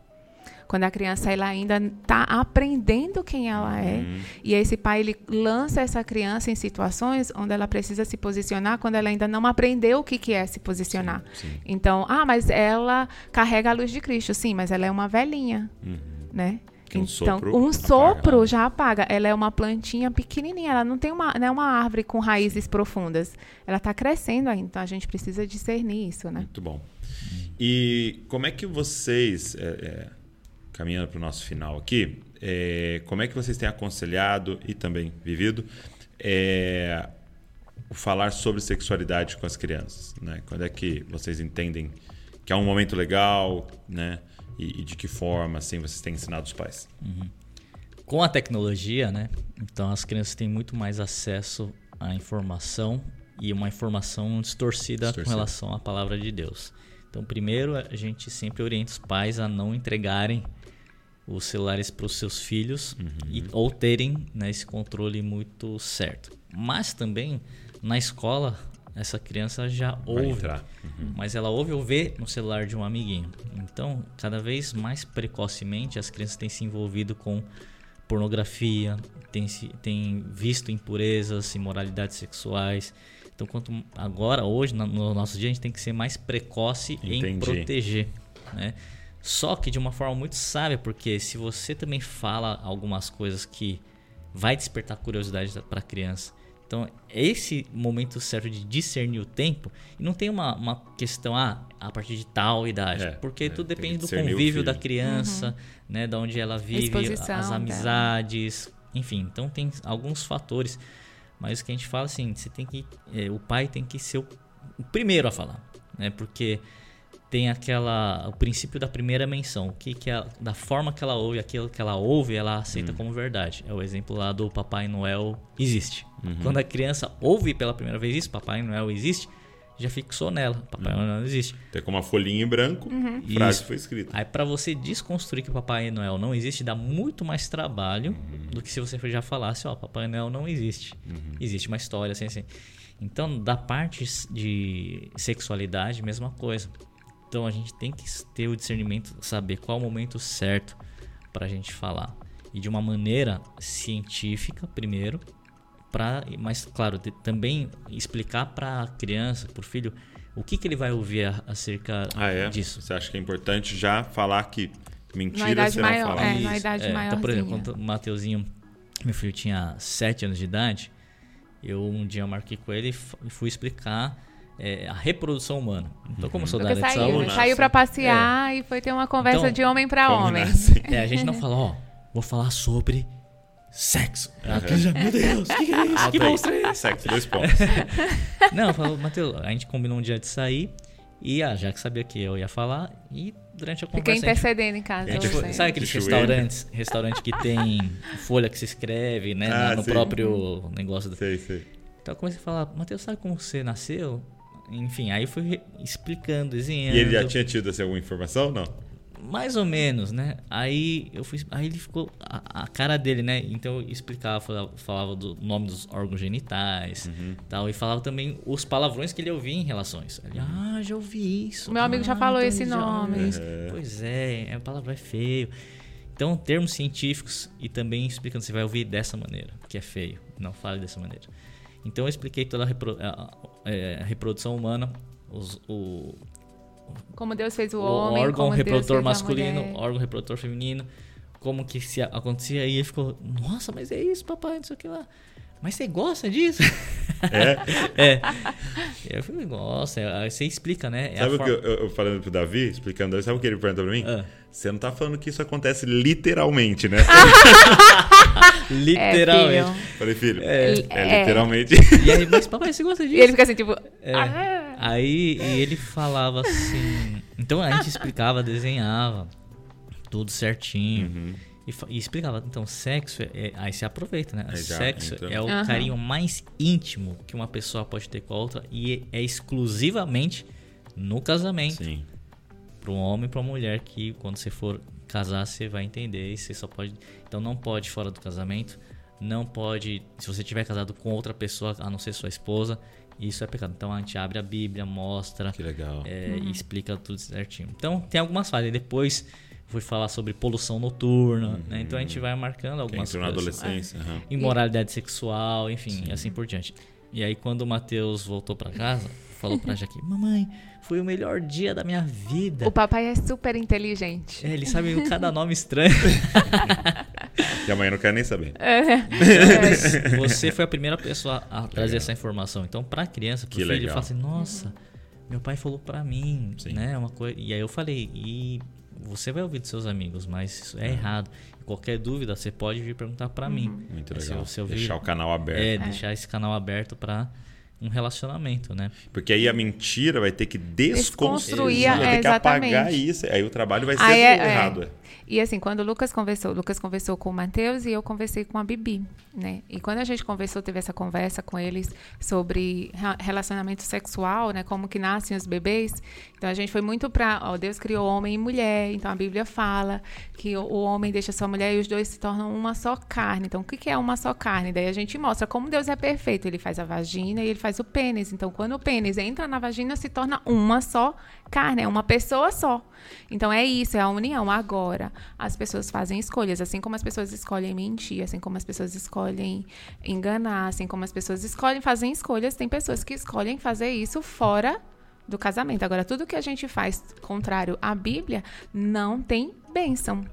quando a criança ela ainda está aprendendo quem ela é, Uhum. e esse pai ele lança essa criança em situações onde ela precisa se posicionar quando ela ainda não aprendeu o que, que é se posicionar. Sim. Então, ah, mas ela carrega a luz de Cristo, sim, mas ela é uma velhinha, né? Que um então, sopro um apaga. sopro já apaga. Ela é uma plantinha pequenininha, ela não tem uma, não é uma árvore com raízes profundas. Ela está crescendo ainda, então a gente precisa discernir isso, né? Muito bom. E como é que vocês, é, é, caminhando para o nosso final aqui, é, como é que vocês têm aconselhado e também vivido é, o falar sobre sexualidade com as crianças? Né? Quando é que vocês entendem que é um momento legal, né? E, e de que forma, assim, vocês têm ensinado os pais? Com a tecnologia, né? Então as crianças têm muito mais acesso à informação e uma informação distorcida, Distorcida. com relação à palavra de Deus. Então, primeiro, a gente sempre orienta os pais a não entregarem os celulares para os seus filhos e, ou terem né, esse controle muito certo. Mas também na escola essa criança já ouve entrar. mas ela ouve ou vê no celular de um amiguinho. Então, cada vez mais precocemente, as crianças têm se envolvido com pornografia, têm, se, têm visto impurezas, imoralidades sexuais. Então, quanto agora, hoje, no, no nosso dia, a gente tem que ser mais precoce em Entendi. proteger, né? Só que de uma forma muito sábia, porque se você também fala algumas coisas que vai despertar curiosidade para a criança. Então, esse momento certo de discernir o tempo, e não tem uma, uma questão, ah, a partir de tal idade, É, porque é, tudo depende do convívio da criança, né, da onde ela vive, Exposição as dela. amizades, enfim, então tem alguns fatores. Mas o que a gente fala assim, você tem que, é, o pai tem que ser o, o primeiro a falar, né, porque tem aquela o princípio da primeira menção, o que que é, da forma que ela ouve, aquilo que ela ouve, ela aceita como verdade. É o exemplo lá do Papai Noel existe. Quando a criança ouve pela primeira vez isso, Papai Noel existe, já fixou nela, Papai Noel não existe. Tem com uma folhinha em branco, frase Isso. foi escrita. Aí pra você desconstruir que Papai Noel não existe, dá muito mais trabalho do que se você já falasse, ó, Papai Noel não existe. Existe uma história assim assim. Então, da parte de sexualidade, mesma coisa. Então a gente tem que ter o discernimento, saber qual é o momento certo pra gente falar. E de uma maneira científica, primeiro, para mas claro, de- também explicar para a criança, para o filho, o que, que ele vai ouvir a- acerca Ah, é? disso. Você acha que é importante já falar que mentiras idade serão maior, faladas? é, na Isso, idade é. Então, por exemplo, quando o Mateuzinho, meu filho tinha 7 anos de idade, eu um dia eu marquei com ele e fui explicar é, a reprodução humana. Então, como eu sou da área de saúde, né? saiu para passear e foi ter uma conversa Então, de homem para homem. nasce? é, a gente não fala, ó, vou falar sobre sexo. A criança, meu Deus, o que, que é isso? Que monstro é esse? Sexo, dois pontos. Não, eu falo, Matheus, a gente combinou um dia de sair e ah, já que sabia que eu ia falar, e durante a Fiquei conversa. gente intercedendo em casa. Gente tipo, foi- sabe aqueles restaurantes, restaurante que tem folha que se escreve, né, Ah, no sim. próprio negócio. Do... sei, sei. Então eu comecei a falar, Matheus, sabe como você nasceu? Enfim, aí eu fui explicando, desenhando. E ele já tinha tido assim, alguma informação? Não. Mais ou menos, né? Aí eu fui, aí ele ficou a, a cara dele, né? Então eu explicava, falava, falava do nome dos órgãos genitais, Uhum. tal, e falava também os palavrões que ele ouvia em relações. Ele, ah, já ouvi isso. Meu amigo já Ah, falou então esse ele já nome." ouviu isso." Pois é, a palavra é feio. Então, termos científicos e também explicando, você vai ouvir dessa maneira, que é feio, não fale dessa maneira. Então eu expliquei toda a, repro- a- a- a reprodução humana, os- o, Como Deus fez o, o homem, órgão como Deus reprodutor fez a masculino, mulher. órgão reprodutor feminino, como que se acontecia e ele ficou, nossa, mas é isso, papai, não sei o que lá. Mas você gosta disso? É? é. Eu falei, gosta, aí você explica, né? É Sabe o que forma- eu, eu- falando pro Davi, explicando, sabe o que ele perguntou pra mim? Ah. Você não tá falando que isso acontece literalmente, né? Literalmente. É, filho. Falei, filho, É. é, É. literalmente. e aí, mas papai, você gosta disso? E ele fica assim, tipo... É. "Ah". Aí e ele falava assim. Então a gente explicava, desenhava tudo certinho. Uhum. E, e explicava. Então, sexo. É, é- aí você aproveita, né? Aí já sexo entra. é o Aham. carinho mais íntimo que uma pessoa pode ter com a outra. E é exclusivamente no casamento. Sim. Para um homem e para uma mulher que quando você for casar, você vai entender. E você só pode. Então não pode fora do casamento não pode, se você tiver casado com outra pessoa, a não ser sua esposa, isso é pecado. Então a gente abre a Bíblia, mostra Que legal. é, e explica tudo certinho. Então tem algumas falhas. Depois fui falar sobre poluição noturna, né? Então a gente vai marcando algumas entrou na coisas. adolescência. aham. Imoralidade sexual, enfim, e assim por diante. E aí quando o Matheus voltou pra casa, falou pra Jaque, mamãe, foi o melhor dia da minha vida. O papai é super inteligente. É, ele sabe cada nome estranho. Que amanhã eu não quero nem saber. Você foi a primeira pessoa a trazer essa informação. Então, pra criança, pro Que filho, legal. fala assim, nossa, meu pai falou pra mim, Sim. né? Uma coisa. E aí eu falei, e você vai ouvir dos seus amigos, mas isso é errado. Qualquer dúvida, você pode vir perguntar pra mim. Muito Se legal. você ouvir- Deixar o canal aberto. É, deixar esse canal aberto pra um relacionamento, né? Porque aí a mentira vai ter que desconstruir, Desconstruir, vai ter é, que apagar isso. Aí o trabalho vai ser Aí é- é. errado. é. E assim, quando o Lucas conversou, o Lucas conversou com o Matheus e eu conversei com a Bibi, né? E quando a gente conversou, teve essa conversa com eles sobre relacionamento sexual, né? Como que nascem os bebês. Então a gente foi muito para, ó, Deus criou homem e mulher. Então a Bíblia fala que o, o homem deixa sua mulher e os dois se tornam uma só carne. Então o que que é uma só carne? Daí a gente mostra como Deus é perfeito. Ele faz a vagina e ele faz o pênis. Então quando o pênis entra na vagina, se torna uma só carne, é uma pessoa só. Então é isso, é a união. Agora, as pessoas fazem escolhas, assim como as pessoas escolhem mentir, assim como as pessoas escolhem enganar, assim como as pessoas escolhem fazer escolhas, tem pessoas que escolhem fazer isso fora do casamento. Agora, tudo que a gente faz contrário à Bíblia não tem bênção,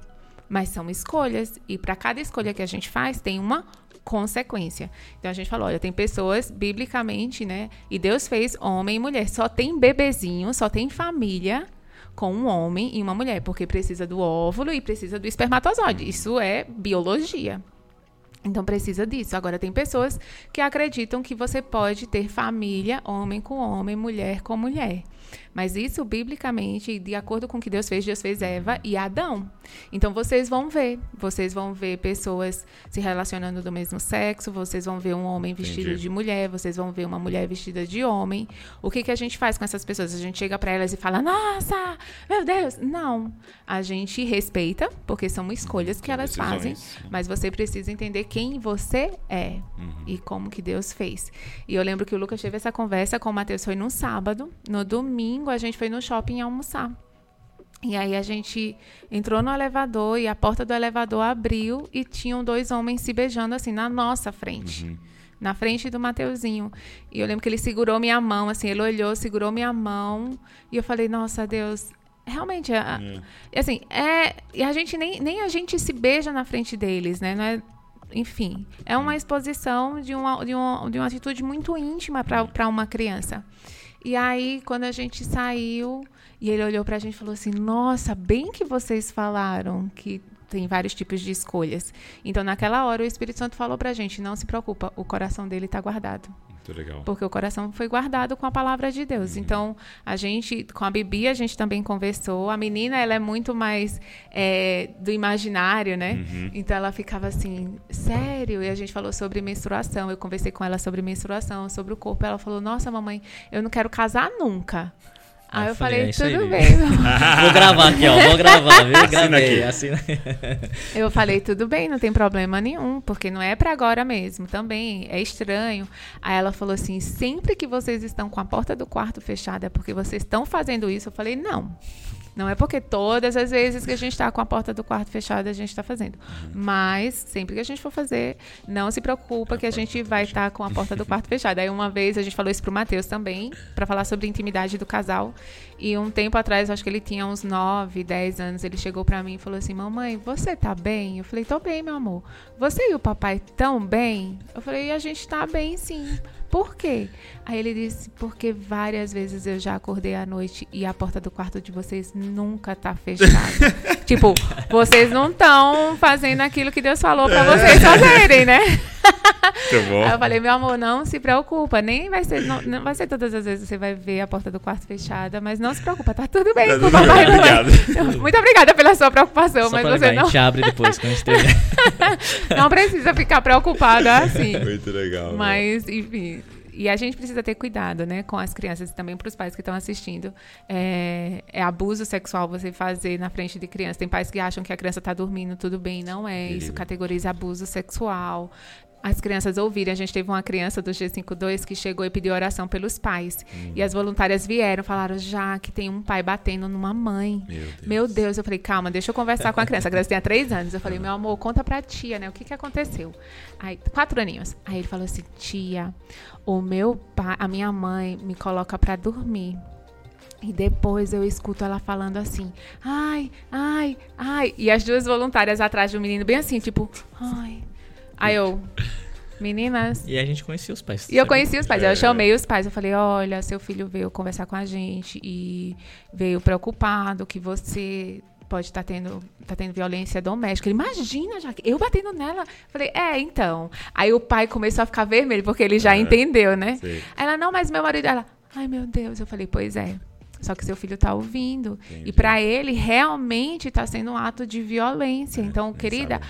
mas são escolhas e para cada escolha que a gente faz tem uma consequência. Então a gente falou, olha, tem pessoas biblicamente, né? E Deus fez homem e mulher, só tem bebezinho, só tem família com um homem e uma mulher, porque precisa do óvulo e precisa do espermatozoide. Isso é biologia. Então precisa disso. Agora tem pessoas que acreditam que você pode ter família, homem com homem, mulher com mulher. Mas isso biblicamente, de acordo com o que Deus fez, Deus fez Eva e Adão. Então vocês vão ver, vocês vão ver pessoas se relacionando do mesmo sexo, vocês vão ver um homem vestido Entendi. de mulher, vocês vão ver uma mulher vestida de homem. O que que a gente faz com essas pessoas? A gente chega para elas e fala: "Nossa, meu Deus". Não. A gente respeita, porque são escolhas que elas fazem, decisões. mas você precisa entender quem você é Uhum. e como que Deus fez. E eu lembro que o Lucas teve essa conversa com o Matheus, foi no sábado. No domingo, a gente foi no shopping almoçar. E aí a gente entrou no elevador e a porta do elevador abriu e tinham dois homens se beijando assim na nossa frente. Na frente do Mateuzinho. E eu lembro que ele segurou minha mão, assim, ele olhou, segurou minha mão. E eu falei, nossa, Deus, realmente, a- e assim, é. E a gente nem, nem a gente se beija na frente deles, né? Não é, enfim, é uma exposição de uma, de uma, de uma atitude muito íntima para uma criança. E aí, quando a gente saiu, e ele olhou pra gente e falou assim: Nossa, bem que vocês falaram que tem vários tipos de escolhas. Então, naquela hora, o Espírito Santo falou pra gente: Não se preocupa, o coração dele tá guardado. Porque o coração foi guardado com a palavra de Deus. Então, a gente, com a Bibi, a gente também conversou. A menina, ela é muito mais é, do imaginário, né? Então, ela ficava assim, sério? E a gente falou sobre menstruação. Eu conversei com ela sobre menstruação, sobre o corpo. Ela falou, nossa, mamãe, eu não quero casar nunca. Aí Aí eu falei, falei, "É aí, tudo Bibi." bem. Vou gravar aqui, ó. Vou gravar, viu? Gravei. aqui. Assina. Eu falei, tudo bem, não tem problema nenhum, porque não é pra agora mesmo, também é estranho. Aí ela falou assim: sempre que vocês estão com a porta do quarto fechada é porque vocês estão fazendo isso. Eu falei, não. Não é porque todas as vezes que a gente está com a porta do quarto fechada a gente está fazendo. Mas sempre que a gente for fazer, não se preocupa que a gente vai estar com a porta do quarto fechada. Aí uma vez a gente falou isso pro Matheus também, para falar sobre a intimidade do casal. E um tempo atrás, acho que ele tinha uns 9, 10 anos, ele chegou para mim e falou assim: "Mamãe, você tá bem?" Eu falei: "Tô bem, meu amor. Você e o papai tão bem?" Eu falei: "A gente tá bem, sim." Por quê? Aí ele disse: Porque várias vezes eu já acordei à noite e a porta do quarto de vocês nunca tá fechada. tipo, vocês não estão fazendo aquilo que Deus falou pra vocês fazerem, né? Muito bom. Aí eu falei, meu amor, não se preocupa, nem vai ser, não, não vai ser todas as vezes que você vai ver a porta do quarto fechada, mas não se preocupa, tá tudo bem Tá com o papai obrigado. Muito obrigada pela sua preocupação, Só mas você lembrar, a não, gente abre depois quando a gente terminar. não precisa ficar preocupada assim. Muito legal. né? Mas, enfim. E a gente precisa ter cuidado, né, com as crianças e também para os pais que estão assistindo. É, é, abuso sexual você fazer na frente de criança. Tem pais que acham que a criança está dormindo, tudo bem, não é. Isso categoriza abuso sexual as crianças ouvirem. A gente teve uma criança do G52 que chegou e pediu oração pelos pais. Hum. E as voluntárias vieram, falaram já que tem um pai batendo numa mãe. Meu Deus. Meu Deus. Eu falei, calma, deixa eu conversar com a criança. A criança tinha três anos. Eu falei, meu amor, conta pra tia, né? O que que aconteceu? Aí, quatro aninhos. Aí ele falou assim, tia, o meu pai, a minha mãe me coloca pra dormir. E depois eu escuto ela falando assim, ai, ai, ai. E as duas voluntárias atrás do menino, bem assim, tipo, ai, Aí eu, meninas. E a gente conhecia os pais. E eu conheci os pais. Eu chamei os pais. Eu falei: olha, seu filho veio conversar com a gente e veio preocupado que você pode estar tá tendo, tá tendo violência doméstica. Ele, imagina, já eu batendo nela. Falei, é, então. Aí o pai começou a ficar vermelho, porque ele já é, entendeu, né? Sim. Ela, não, mas meu marido. Ela, ai meu Deus. Eu falei, pois é. Só que seu filho está ouvindo. Entendi. E para ele, realmente está sendo um ato de violência. É, então, querida,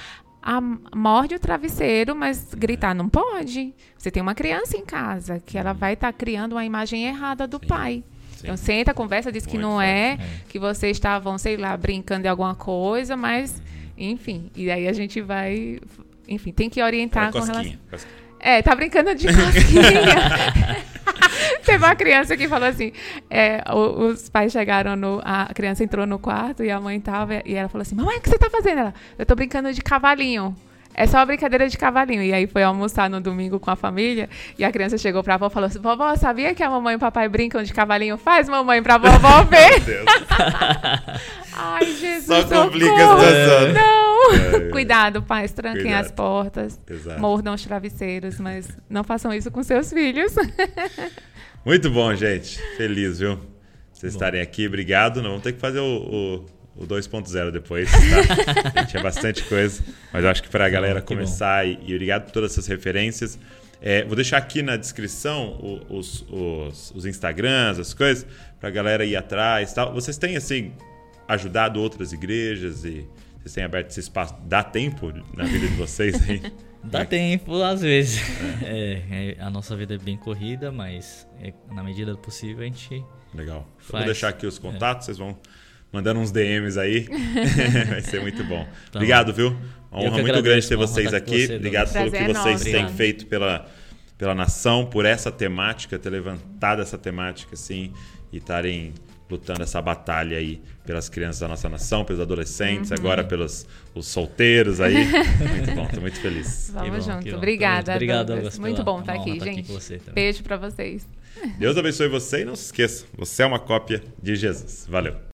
a, morde o travesseiro, mas gritar não pode. Você tem uma criança em casa que ela vai estar tá criando uma imagem errada do Sim. pai. Sim. Então senta, conversa, diz Muito que não é, é, que vocês estavam, sei lá, brincando de alguma coisa, mas, enfim. E aí a gente vai, enfim, tem que orientar com relação. É, tá brincando de cosquinha. Teve uma criança que falou assim: é, os pais chegaram no. A criança entrou no quarto e a mãe tava. E ela falou assim: Mamãe, o que você tá fazendo? Ela, eu tô brincando de cavalinho. É só uma brincadeira de cavalinho. E aí foi almoçar no domingo com a família. E a criança chegou pra avó e falou assim: Vovó, sabia que a mamãe e o papai brincam de cavalinho? Faz, mamãe, pra vovó ver. Ai, Jesus. Só complica a situação. Não. É, é. Cuidado, pais, tranquem Cuidado. as portas. Exato. Mordam os travesseiros, mas não façam isso com seus filhos. Muito bom, gente. Feliz, viu? Vocês estarem aqui. Obrigado. Não vamos ter que fazer o, o, o 2.0 depois. Tá? Tinha bastante coisa. Mas eu acho que para a galera começar, e, e, obrigado por todas essas referências. É, vou deixar aqui na descrição os, os, os Instagrams, as coisas, para a galera ir atrás. Tal. Vocês têm, assim, ajudado outras igrejas e vocês têm aberto esse espaço? Dá tempo na vida de vocês aí? Dá tempo, às vezes. É. É, a nossa vida é bem corrida, mas é, na medida do possível a gente. Legal. Faz. Vou deixar aqui os contatos, vocês vão mandando uns DMs aí. Vai ser muito bom. Tá Obrigado, viu? Uma honra muito grande ter vocês aqui. Você, Obrigado pelo que vocês têm feito pela, pela nação, por essa temática, ter levantado essa temática assim e estarem lutando essa batalha aí pelas crianças da nossa nação, pelos adolescentes, uhum. agora pelos os solteiros aí. muito bom, tô muito feliz. Vamos bom, junto. Obrigada. Obrigado, Douglas. Muito bom estar aqui, gente. Aqui Beijo para vocês. Deus abençoe você e não se esqueça, você é uma cópia de Jesus. Valeu.